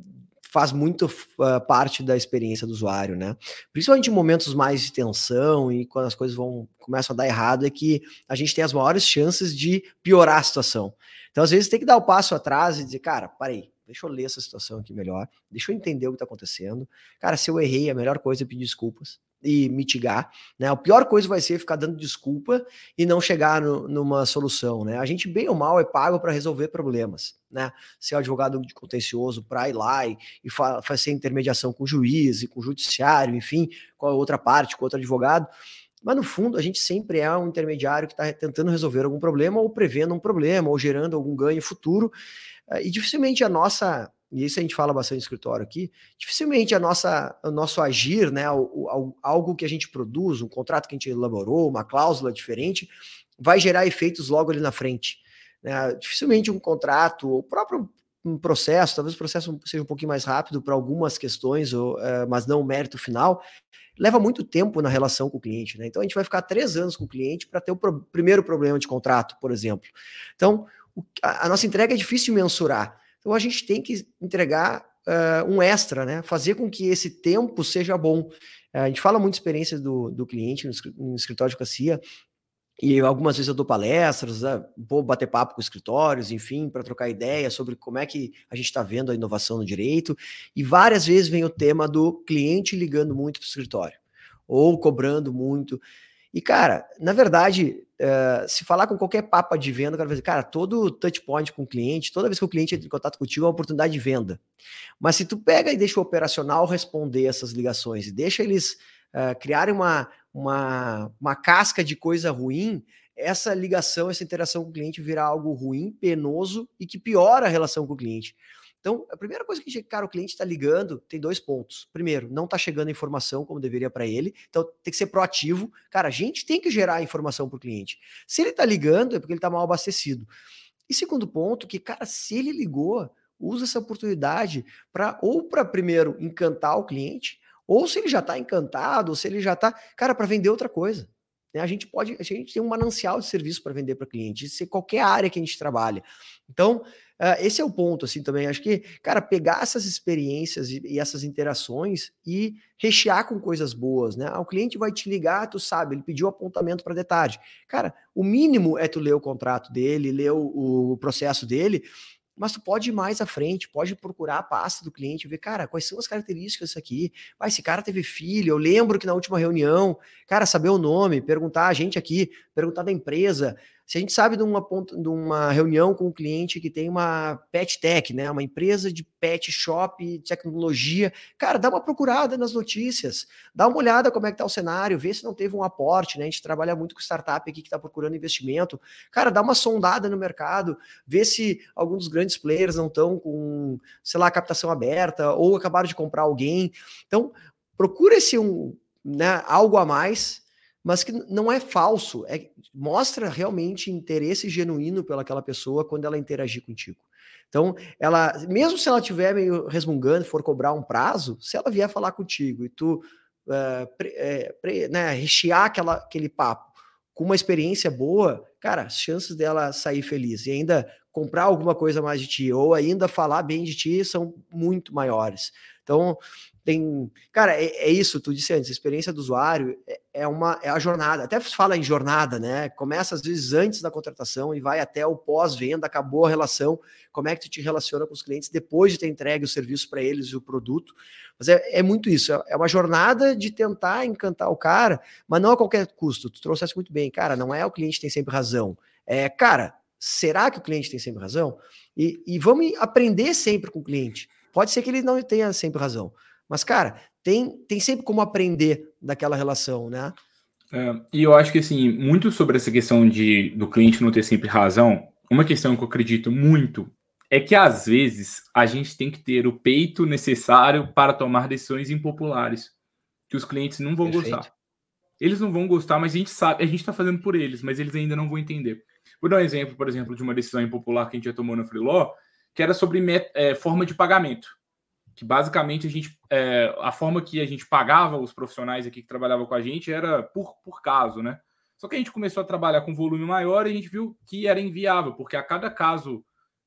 faz muito uh, parte da experiência do usuário, né? Principalmente em momentos mais de tensão e quando as coisas vão começam a dar errado, é que a gente tem as maiores chances de piorar a situação. Então, às vezes, tem que dar o um passo atrás e dizer, cara, parei, deixa eu ler essa situação aqui melhor, deixa eu entender o que está acontecendo. Cara, se eu errei, a melhor coisa é pedir desculpas e mitigar, né? A pior coisa vai ser ficar dando desculpa e não chegar no, numa solução, né? A gente bem ou mal é pago para resolver problemas, né? Ser advogado de contencioso para ir lá e, e fazer intermediação com o juiz e com o judiciário, enfim, com a outra parte, com outro advogado. Mas no fundo, a gente sempre é um intermediário que está tentando resolver algum problema ou prevendo um problema ou gerando algum ganho futuro. Eh, e dificilmente a nossa e isso a gente fala bastante no escritório aqui, dificilmente a nossa, o nosso agir, né, o, o, algo que a gente produz, um contrato que a gente elaborou, uma cláusula diferente, vai gerar efeitos logo ali na frente. Né? Dificilmente um contrato, o próprio um processo, talvez o processo seja um pouquinho mais rápido para algumas questões, ou, uh, mas não o mérito final, leva muito tempo na relação com o cliente. Né? Então a gente vai ficar três anos com o cliente para ter o pro primeiro problema de contrato, por exemplo. Então o, a, a nossa entrega é difícil mensurar. Então a gente tem que entregar uh, um extra, né? Fazer com que esse tempo seja bom. Uh, a gente fala muito experiência do, do cliente no, no escritório de advocacia, e algumas vezes eu dou palestras, né? vou bater papo com escritórios, enfim, para trocar ideia sobre como é que a gente está vendo a inovação no direito. E várias vezes vem o tema do cliente ligando muito para o escritório, ou cobrando muito. E, cara, na verdade, uh, se falar com qualquer papa de venda, cara, dizer, cara, todo touch point com o cliente, toda vez que o cliente entra em contato contigo, é uma oportunidade de venda. Mas se tu pega e deixa o operacional responder essas ligações e deixa eles uh, criarem uma, uma, uma casca de coisa ruim, essa ligação, essa interação com o cliente virá algo ruim, penoso e que piora a relação com o cliente. Então, a primeira coisa que, cara, o cliente está ligando tem dois pontos. Primeiro, não está chegando informação como deveria para ele, então tem que ser proativo. Cara, a gente tem que gerar informação para o cliente. Se ele está ligando, é porque ele está mal abastecido. E segundo ponto, que, cara, se ele ligou, usa essa oportunidade para ou para primeiro encantar o cliente, ou se ele já está encantado, ou se ele já está, cara, para vender outra coisa. Né? A gente pode, a gente tem um manancial de serviço para vender para cliente, isso é qualquer área que a gente trabalha. Então, Uh, esse é o ponto, assim, também. Acho que, cara, pegar essas experiências e, e, essas interações e rechear com coisas boas, né? Ah, o cliente vai te ligar, tu sabe, ele pediu apontamento para detalhe. Cara, o mínimo é tu ler o contrato dele, ler o, o processo dele mas tu pode ir mais à frente, pode procurar a pasta do cliente, ver, cara, quais são as características disso aqui. Ah, esse cara teve filho, eu lembro que na última reunião, cara, saber o nome, perguntar a gente aqui, perguntar da empresa, se a gente sabe de uma, de uma reunião com um cliente que tem uma pet tech, né, uma empresa de pet shop, tecnologia, cara, dá uma procurada nas notícias, dá uma olhada como é que tá o cenário, vê se não teve um aporte, né? A gente trabalha muito com startup aqui que está procurando investimento. Cara, dá uma sondada no mercado, vê se alguns dos grandes players não estão com, sei lá, captação aberta ou acabaram de comprar alguém. Então, procura esse um, né, algo a mais mas que não é falso, é, mostra realmente interesse genuíno pelaquela pessoa quando ela interagir contigo. Então, ela, mesmo se ela estiver meio resmungando, for cobrar um prazo, se ela vier falar contigo e tu uh, pre, é, pre, né, rechear aquela, aquele papo com uma experiência boa, cara, as chances dela sair feliz e ainda comprar alguma coisa mais de ti ou ainda falar bem de ti são muito maiores. Então, tem. Cara, é, é, isso, tu disse antes, a experiência do usuário é, é, uma é a jornada. Até fala em jornada, né? Começa às vezes antes da contratação e vai até o pós-venda, acabou a relação. Como é que tu te relaciona com os clientes depois de ter entregue o serviço para eles e o produto? Mas é, é muito isso, é, é uma jornada de tentar encantar o cara, mas não a qualquer custo. Tu trouxeste muito bem, cara, não é o cliente tem sempre razão. É, cara, será que o cliente tem sempre razão? E, e vamos aprender sempre com o cliente. Pode ser que ele não tenha sempre razão. Mas, cara, tem, tem sempre como aprender daquela relação, né? É, e eu acho que, assim, muito sobre essa questão de do cliente não ter sempre razão, uma questão que eu acredito muito é que, às vezes, a gente tem que ter o peito necessário para tomar decisões impopulares, que os clientes não vão Perfeito. gostar. Eles não vão gostar, mas a gente sabe, a gente está fazendo por eles, mas eles ainda não vão entender. Vou dar um exemplo, por exemplo, de uma decisão impopular que a gente já tomou na Freeló, que era sobre é, forma de pagamento que basicamente a gente é, a forma que a gente pagava os profissionais aqui que trabalhavam com a gente era por, por caso, né? Só que a gente começou a trabalhar com volume maior e a gente viu que era inviável, porque a cada caso,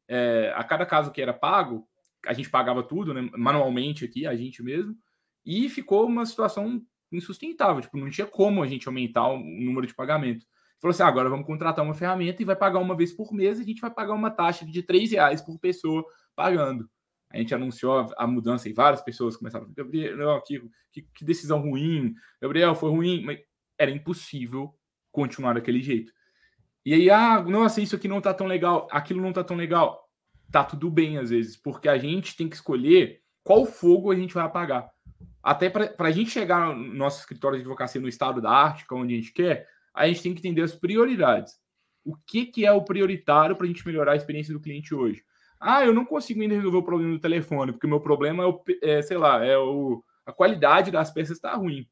é, a cada caso que era pago, a gente pagava tudo, né, manualmente aqui, a gente mesmo, e ficou uma situação insustentável, tipo, não tinha como a gente aumentar o número de pagamento. Falou assim, ah, agora vamos contratar uma ferramenta e vai pagar uma vez por mês, e a gente vai pagar uma taxa de três reais por pessoa pagando a gente anunciou a mudança e várias pessoas começaram Gabriel, que, que, que, decisão ruim, Gabriel, foi ruim, mas era impossível continuar daquele jeito. E aí, ah, nossa, isso aqui não tá tão legal, aquilo não tá tão legal. Tá tudo bem às vezes, porque a gente tem que escolher qual fogo a gente vai apagar. Até para a gente chegar no nosso escritório de advocacia no estado da arte, que é onde a gente quer, a gente tem que entender as prioridades. O que, que é o prioritário para a gente melhorar a experiência do cliente hoje? Ah, eu não consigo ainda resolver o problema do telefone, porque o meu problema é, o, é sei lá, é o, a qualidade das peças está ruim.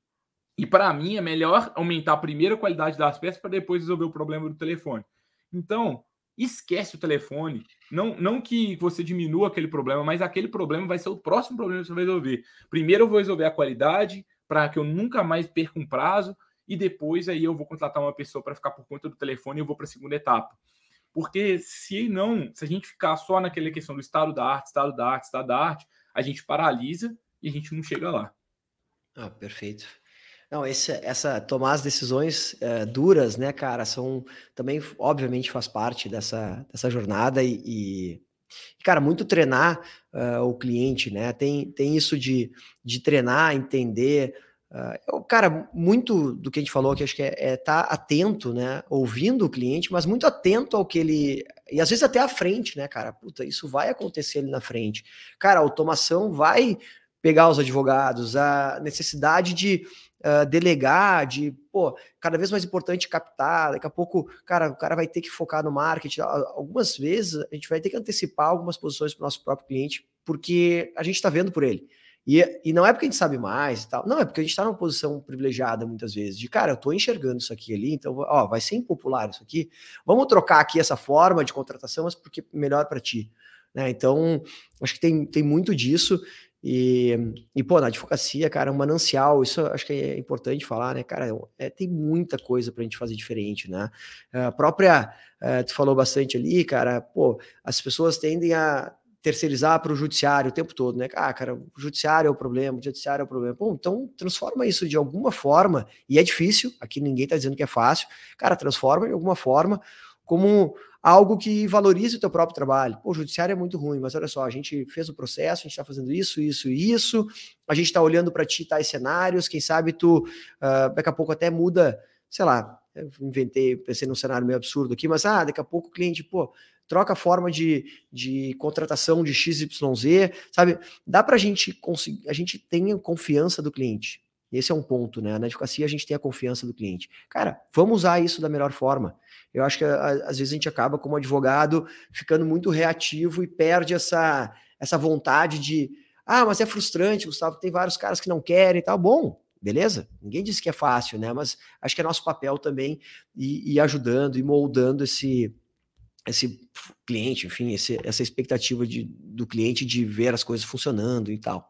E para mim é melhor aumentar primeiro a qualidade das peças para depois resolver o problema do telefone. Então, esquece o telefone. Não, não que você diminua aquele problema, mas aquele problema vai ser o próximo problema que você vai resolver. Primeiro eu vou resolver a qualidade para que eu nunca mais perca um prazo e depois aí eu vou contratar uma pessoa para ficar por conta do telefone e eu vou para a segunda etapa. Porque se não, se a gente ficar só naquela questão do estado da arte, estado da arte, estado da arte, a gente paralisa e a gente não chega lá. Ah, perfeito. Não, esse, essa tomar as decisões é, duras, né, cara, são também, obviamente, faz parte dessa, dessa jornada e, e cara, muito treinar uh, o cliente, né? Tem, tem isso de, de treinar, entender Uh, cara, muito do que a gente falou aqui, acho que é estar é tá atento, né? Ouvindo o cliente, mas muito atento ao que ele. E às vezes até à frente, né, cara? Puta, isso vai acontecer ali na frente. Cara, a automação vai pegar os advogados, a necessidade de uh, delegar, de, pô, cada vez mais importante captar. Daqui a pouco, cara, o cara vai ter que focar no marketing. Algumas vezes a gente vai ter que antecipar algumas posições para o nosso próprio cliente, porque a gente está vendo por ele. E, e não é porque a gente sabe mais e tal, não, é porque a gente está numa posição privilegiada muitas vezes, de cara, eu estou enxergando isso aqui ali, então, ó, vai ser impopular isso aqui, vamos trocar aqui essa forma de contratação, mas porque melhor para ti. Né? Então, acho que tem, tem muito disso. E, e, pô, na advocacia, cara, é um manancial, isso acho que é importante falar, né, cara? É, tem muita coisa pra gente fazer diferente, né? A própria, uh, tu falou bastante ali, cara, pô, as pessoas tendem a terceirizar para o judiciário o tempo todo, né? Ah, cara, o judiciário é o problema, o judiciário é o problema. Bom, então transforma isso de alguma forma, e é difícil, aqui ninguém está dizendo que é fácil, cara, transforma de alguma forma como algo que valorize o teu próprio trabalho. Pô, o judiciário é muito ruim, mas olha só, a gente fez o processo, a gente está fazendo isso, isso e isso, a gente está olhando para ti tais cenários, quem sabe tu uh, daqui a pouco até muda, sei lá, inventei, pensei num cenário meio absurdo aqui, mas ah, daqui a pouco o cliente, pô, troca a forma de, de contratação de XYZ, sabe? Dá para a gente conseguir, a gente tem confiança do cliente. Esse é um ponto, né? Na advocacia a gente tem a confiança do cliente. Cara, vamos usar isso da melhor forma. Eu acho que às vezes a gente acaba como advogado ficando muito reativo e perde essa, essa vontade de, ah, mas é frustrante, Gustavo, tem vários caras que não querem e tal. Bom, beleza? Ninguém disse que é fácil, né? Mas acho que é nosso papel também ir, ir ajudando e moldando esse, esse cliente, enfim, esse, essa expectativa de, do cliente de ver as coisas funcionando e tal.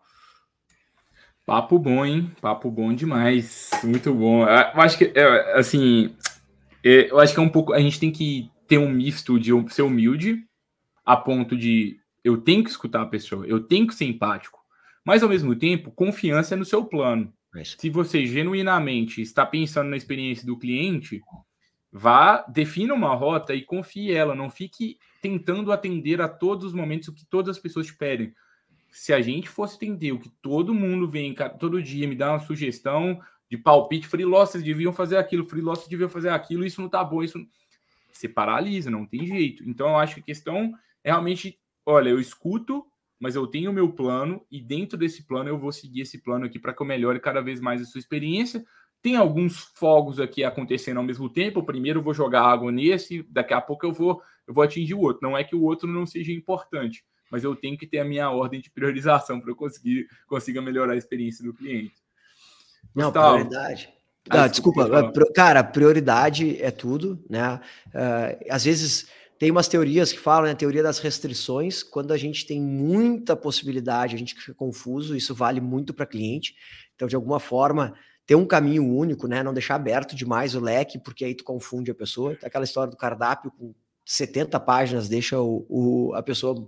Papo bom, hein? Papo bom demais. Muito bom. Eu acho que, é, assim, é, eu acho que é um pouco. A gente tem que ter um misto de ser humilde, a ponto de eu tenho que escutar a pessoa, eu tenho que ser empático, mas ao mesmo tempo, confiança no seu plano. Se você genuinamente está pensando na experiência do cliente, vá, defina uma rota e confie ela, não fique tentando atender a todos os momentos o que todas as pessoas te pedem. Se a gente fosse entender o que todo mundo vem todo dia me dá uma sugestão de palpite, freelancers deviam fazer aquilo, freelancers deviam fazer aquilo, isso não tá bom, isso você paralisa, não tem jeito. Então eu acho que a questão é realmente, olha, eu escuto, mas eu tenho o meu plano e dentro desse plano eu vou seguir esse plano aqui para que eu melhore cada vez mais a sua experiência tem alguns fogos aqui acontecendo ao mesmo tempo. Primeiro vou jogar água nesse, daqui a pouco eu vou eu vou atingir o outro. Não é que o outro não seja importante, mas eu tenho que ter a minha ordem de priorização para eu conseguir consiga melhorar a experiência do cliente. Não, Gustavo, prioridade. Ah, desculpa, desculpa cara, prioridade é tudo, né? Uh, às vezes tem umas teorias que falam, né, a teoria das restrições, quando a gente tem muita possibilidade, a gente fica confuso, isso vale muito para cliente. Então, de alguma forma, ter um caminho único, né? Não deixar aberto demais o leque, porque aí tu confunde a pessoa. Aquela história do cardápio com 70 páginas deixa o, o a pessoa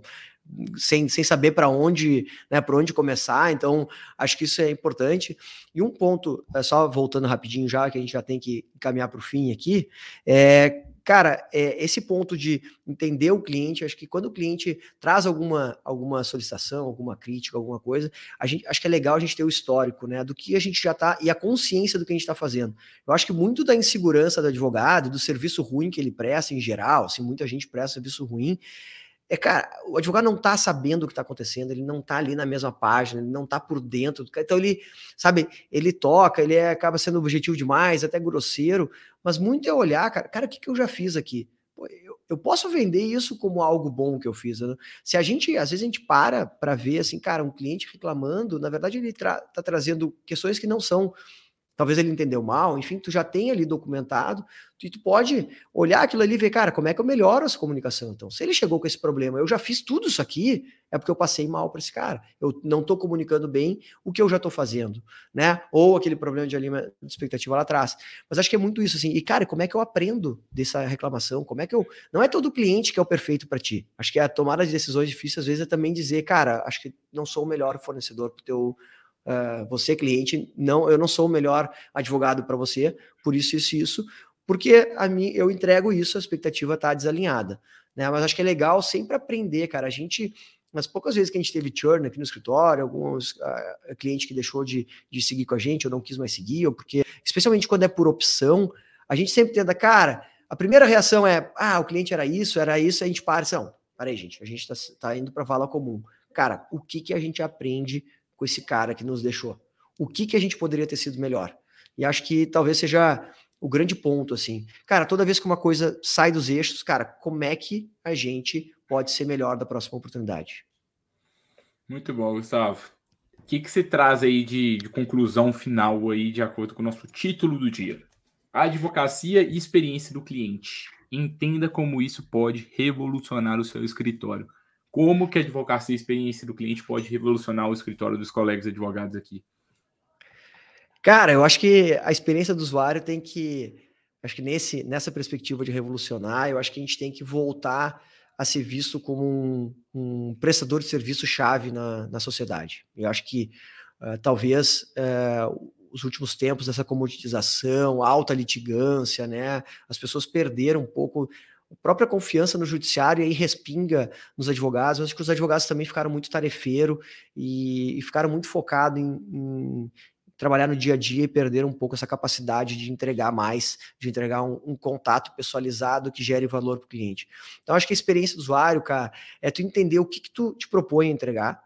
sem, sem saber para onde, né, para onde começar. Então, acho que isso é importante. E um ponto, é só voltando rapidinho já, que a gente já tem que caminhar para o fim aqui, é cara, é, esse ponto de entender o cliente, acho que quando o cliente traz alguma, alguma solicitação, alguma crítica, alguma coisa, a gente, acho que é legal a gente ter o histórico, né, do que a gente já está e a consciência do que a gente está fazendo. Eu acho que muito da insegurança do advogado, do serviço ruim que ele presta em geral, assim, muita gente presta serviço ruim, é, cara, o advogado não tá sabendo o que tá acontecendo, ele não tá ali na mesma página, ele não tá por dentro. Então ele, sabe, ele toca, ele é, acaba sendo objetivo demais, até grosseiro, mas muito é olhar, cara, cara, o que, que eu já fiz aqui? Pô, eu, eu, posso vender isso como algo bom que eu fiz. Né? Se a gente, às vezes a gente para para ver assim, cara, um cliente reclamando, na verdade ele tra tá trazendo questões que não são talvez ele entendeu mal, enfim, tu já tem ali documentado, e tu pode olhar aquilo ali e ver, cara, como é que eu melhoro essa comunicação? Então, se ele chegou com esse problema, eu já fiz tudo isso aqui, é porque eu passei mal para esse cara. Eu não estou comunicando bem o que eu já estou fazendo, né? Ou aquele problema de alinhamento de expectativa lá atrás. Mas acho que é muito isso assim. E cara, como é que eu aprendo dessa reclamação? Como é que eu Não é todo cliente que é o perfeito para ti. Acho que a tomada de decisões difíceis às vezes é também dizer, cara, acho que não sou o melhor fornecedor para teu uh, você cliente, não, eu não sou o melhor advogado para você, por isso isso isso, porque a mim eu entrego isso, a expectativa está desalinhada, né? Mas acho que é legal sempre aprender, cara. A gente nas poucas vezes que a gente teve churn aqui no escritório, alguns uh, cliente que deixou de, de seguir com a gente, ou não quis mais seguir, ou porque, especialmente quando é por opção, a gente sempre tenta, cara, a primeira reação é, ah, o cliente era isso, era isso, a gente para, não, aí gente, a gente está tá indo para vala comum. Cara, o que, que a gente aprende com esse cara que nos deixou? O que, que a gente poderia ter sido melhor? E acho que talvez seja o grande ponto, assim. Cara, toda vez que uma coisa sai dos eixos, cara, como é que a gente pode ser melhor da próxima oportunidade? Muito bom, Gustavo. O que, que você traz aí de, de conclusão final aí, de acordo com o nosso título do dia? Advocacia e experiência do cliente. Entenda como isso pode revolucionar o seu escritório. Como que a advocacia e a experiência do cliente pode revolucionar o escritório dos colegas advogados aqui? Cara, eu acho que a experiência do usuário tem que, acho que nesse, nessa perspectiva de revolucionar, eu acho que a gente tem que voltar a ser visto como um, um prestador de serviço chave na, na sociedade. Eu acho que uh, talvez uh, os últimos tempos dessa comoditização, alta litigância, né, as pessoas perderam um pouco a própria confiança no judiciário e aí respinga nos advogados. Eu acho que os advogados também ficaram muito tarefeiro e, e ficaram muito focados em, em, trabalhar no dia a dia e perderam um pouco essa capacidade de entregar mais, de entregar um, um contato pessoalizado que gere valor para o cliente. Então, acho que a experiência do usuário, cara, é tu entender o que, que tu te propõe a entregar,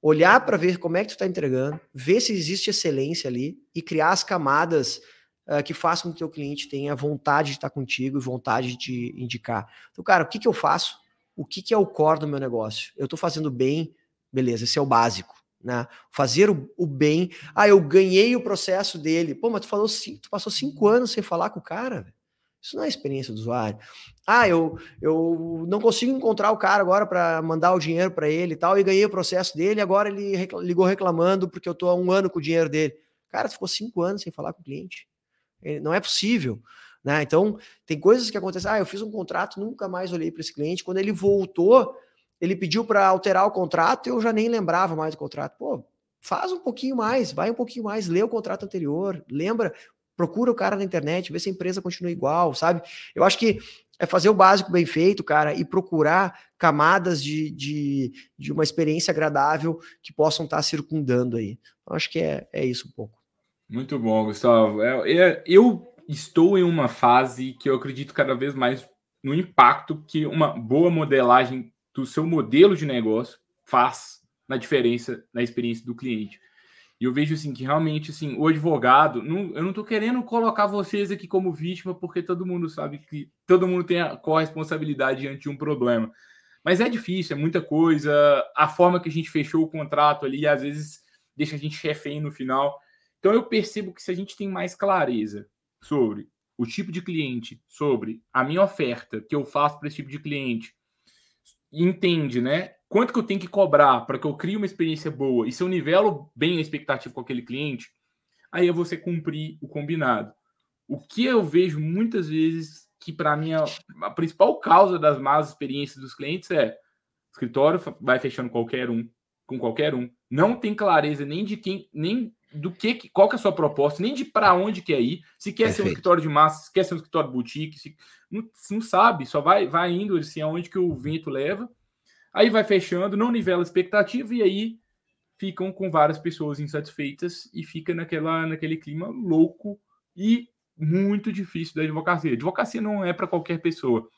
olhar para ver como é que tu está entregando, ver se existe excelência ali e criar as camadas uh, que faça com que o teu cliente tenha vontade de estar contigo e vontade de indicar. Então, cara, o que, que eu faço? O que, que é o core do meu negócio? Eu estou fazendo bem, beleza, esse é o básico. né? Fazer o, o, bem. Ah, eu ganhei o processo dele. Pô, mas tu falou tu passou cinco anos sem falar com o cara. Isso não é experiência do usuário. Ah, eu, eu não consigo encontrar o cara agora para mandar o dinheiro para ele e tal, e ganhei o processo dele, agora ele ligou reclamando porque eu tô há um ano com o dinheiro dele. Cara, tu ficou cinco anos sem falar com o cliente. Não é possível. Né? Então, tem coisas que acontecem. Ah, eu fiz um contrato, nunca mais olhei para esse cliente. Quando ele voltou, ele pediu para alterar o contrato, eu já nem lembrava mais do contrato. Pô, faz um pouquinho mais, vai um pouquinho mais, lê o contrato anterior, lembra, procura o cara na internet, vê se a empresa continua igual, sabe? Eu acho que é fazer o básico bem feito, cara, e procurar camadas de, de, de uma experiência agradável que possam estar circundando aí. Eu acho que é, é isso um pouco. Muito bom, Gustavo. É, é, eu estou em uma fase que eu acredito cada vez mais no impacto que uma boa modelagem do seu modelo de negócio faz na diferença na experiência do cliente. E eu vejo assim que realmente assim, o advogado, não, eu não estou querendo colocar vocês aqui como vítima, porque todo mundo sabe que todo mundo tem a corresponsabilidade diante de um problema. Mas é difícil, é muita coisa. A forma que a gente fechou o contrato ali, às vezes, deixa a gente refém no final. Então eu percebo que se a gente tem mais clareza sobre o tipo de cliente, sobre a minha oferta que eu faço para esse tipo de cliente, entende, né? Quanto que eu tenho que cobrar para que eu crie uma experiência boa e se eu nivelo bem a expectativa com aquele cliente, aí eu vou cumprir o combinado. O que eu vejo muitas vezes que para mim a, a, principal causa das más experiências dos clientes é escritório vai fechando qualquer um com qualquer um, não tem clareza nem de quem nem do que, qual que é a sua proposta, nem de para onde quer ir, se quer Perfeito. ser um escritório de massa, se quer ser um escritório boutique, se, não, não sabe, só vai, vai indo assim, aonde que o vento leva, aí vai fechando, não nivela a expectativa e aí ficam com várias pessoas insatisfeitas e fica naquela, naquele clima louco e muito difícil da advocacia. Advocacia não é para qualquer pessoa,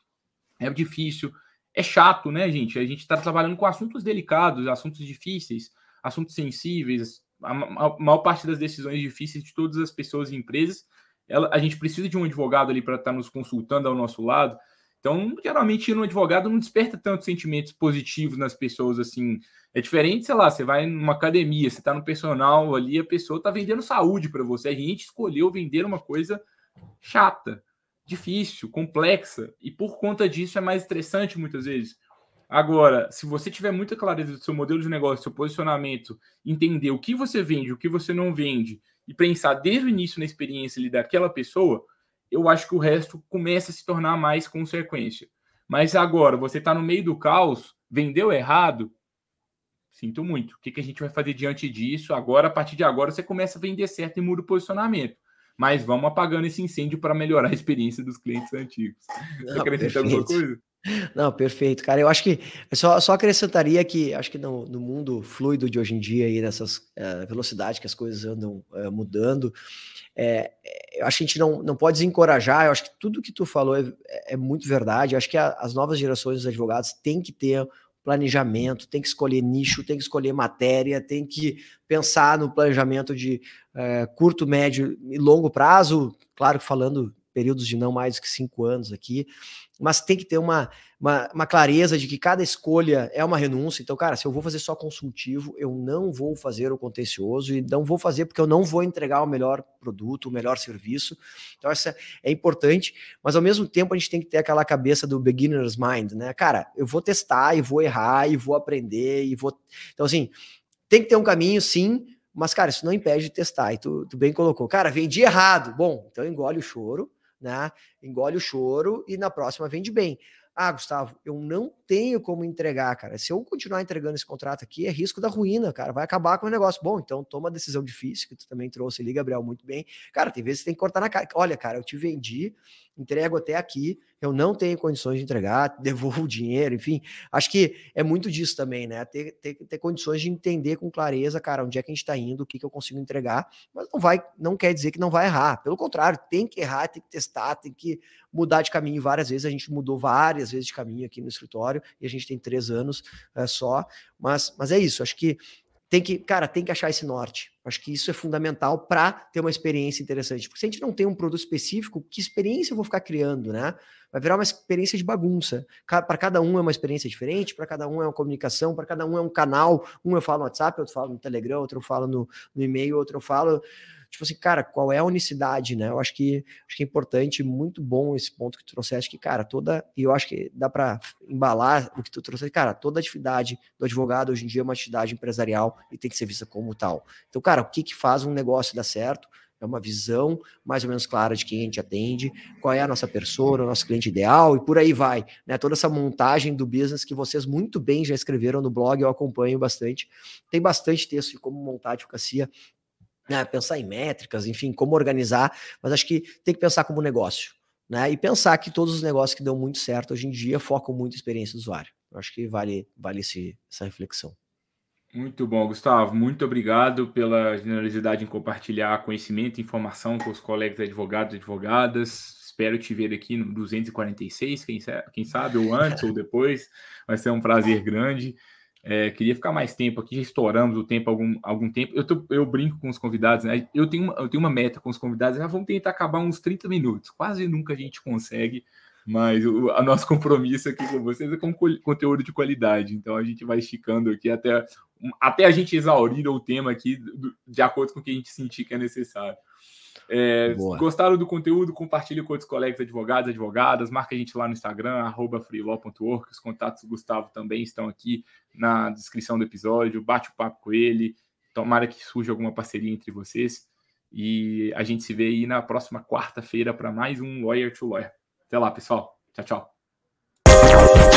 é difícil, é chato, né, gente? A gente está trabalhando com assuntos delicados, assuntos difíceis, assuntos sensíveis, a, maior parte das decisões difíceis de todas as pessoas e empresas, ela, a gente precisa de um advogado ali para estar tá nos consultando ao nosso lado. Então, geralmente, ir no advogado não desperta tantos sentimentos positivos nas pessoas, assim. É diferente, sei lá, você vai numa academia, você está no personal ali, a pessoa está vendendo saúde para você. A gente escolheu vender uma coisa chata, difícil, complexa, e por conta disso é mais estressante muitas vezes. Agora, se você tiver muita clareza do seu modelo de negócio, seu posicionamento, entender o que você vende, o que você não vende, e pensar desde o início na experiência ali daquela pessoa, eu acho que o resto começa a se tornar mais consequência. Mas agora, você está no meio do caos, vendeu errado, sinto muito. O que, que a gente vai fazer diante disso? Agora, a partir de agora, você começa a vender certo e muda o posicionamento. Mas vamos apagando esse incêndio para melhorar a experiência dos clientes antigos. Você acredita alguma coisa? Não, perfeito, cara. Eu acho que só, só acrescentaria que acho que no, no mundo fluido de hoje em dia, aí, nessas uh, velocidades que as coisas andam uh, mudando, é, eu acho que a gente não, não pode desencorajar. Eu acho que tudo que tu falou é, é muito verdade. Eu acho que a, as novas gerações dos advogados têm que ter planejamento, tem que escolher nicho, tem que escolher matéria, tem que pensar no planejamento de uh, curto, médio e longo prazo, claro que falando períodos de não mais que cinco anos aqui, mas tem que ter uma, uma, uma, clareza de que cada escolha é uma renúncia. Então, cara, se eu vou fazer só consultivo, eu não vou fazer o contencioso e não vou fazer porque eu não vou entregar o melhor produto, o melhor serviço. Então, isso é importante, mas ao mesmo tempo a gente tem que ter aquela cabeça do beginner's mind, né? Cara, eu vou testar e vou errar e vou aprender e vou. Então, assim, tem que ter um caminho, sim, mas, cara, isso não impede de testar. E tu, tu bem colocou. Cara, vendi errado. Bom, então engole o choro né? Engole o choro e na próxima vende bem. Ah, Gustavo, eu não tenho como entregar, cara. Se eu continuar entregando esse contrato aqui, é risco da ruína, cara. Vai acabar com o negócio. Bom, então toma uma decisão difícil, que tu também trouxe ali, Gabriel, muito bem. Cara, tem vezes que tem que cortar na cara. Olha, cara, eu te vendi, entrego até aqui, eu não tenho condições de entregar, devolvo o dinheiro, enfim. Acho que é muito disso também, né? Ter, ter, ter condições de entender com clareza, cara, onde é que a gente está indo, o que, que eu consigo entregar, mas não vai, não quer dizer que não vai errar. Pelo contrário, tem que errar, tem que testar, tem que mudar de caminho várias vezes. A gente mudou várias vezes de caminho aqui no escritório e a gente tem três anos é, só, mas, mas é isso. Acho que tem que, cara, tem que achar esse norte. Acho que isso é fundamental para ter uma experiência interessante. Porque se a gente não tem um produto específico, que experiência eu vou ficar criando, né? vai virar uma experiência de bagunça. Para cada um é uma experiência diferente, para cada um é uma comunicação, para cada um é um canal. Um eu falo no WhatsApp, outro falo no Telegram, outro eu falo no, no e-mail, outro eu falo tipo assim, cara, qual é a unicidade, né? Eu acho que acho que é importante, muito bom esse ponto que tu trouxeste, que, cara, toda, e eu acho que dá para embalar o que tu trouxe, cara, toda atividade do advogado hoje em dia é uma atividade empresarial e tem que ser vista como tal. Então, cara, o que que faz um negócio dar certo? É uma visão mais ou menos clara de quem a gente atende, qual é a nossa persona, o nosso cliente ideal e por aí vai. Né? Toda essa montagem do business que vocês muito bem já escreveram no blog, eu acompanho bastante. Tem bastante texto de como montar a advocacia né, pensar em métricas, enfim, como organizar, mas acho que tem que pensar como negócio, né? E pensar que todos os negócios que dão muito certo hoje em dia focam muito a experiência do usuário. Eu acho que vale, vale esse, essa reflexão. Muito bom, Gustavo. Muito obrigado pela generosidade em compartilhar conhecimento e informação com os colegas advogados e advogadas. Espero te ver aqui no 246, quem, quem sabe, ou antes ou depois. Vai ser um prazer grande. É, queria ficar mais tempo aqui, já estouramos o tempo algum, algum tempo. Eu, tô, eu brinco com os convidados, né? Eu tenho, uma, eu tenho uma meta com os convidados, já vamos tentar acabar uns 30 minutos. Quase nunca a gente consegue, mas o a nosso compromisso aqui com vocês é com conteúdo de qualidade. Então a gente vai esticando aqui até, até a gente exaurir o tema aqui de acordo com o que a gente sentir que é necessário. É, gostaram do conteúdo? Compartilhe com outros colegas advogados, advogadas. Marca a gente lá no Instagram, arroba freelaw.org. Os contatos do Gustavo também estão aqui na descrição do episódio. Bate o papo com ele. Tomara que surja alguma parceria entre vocês. E a gente se vê aí na próxima quarta-feira para mais um Lawyer to Lawyer. Até lá, pessoal. Tchau, tchau.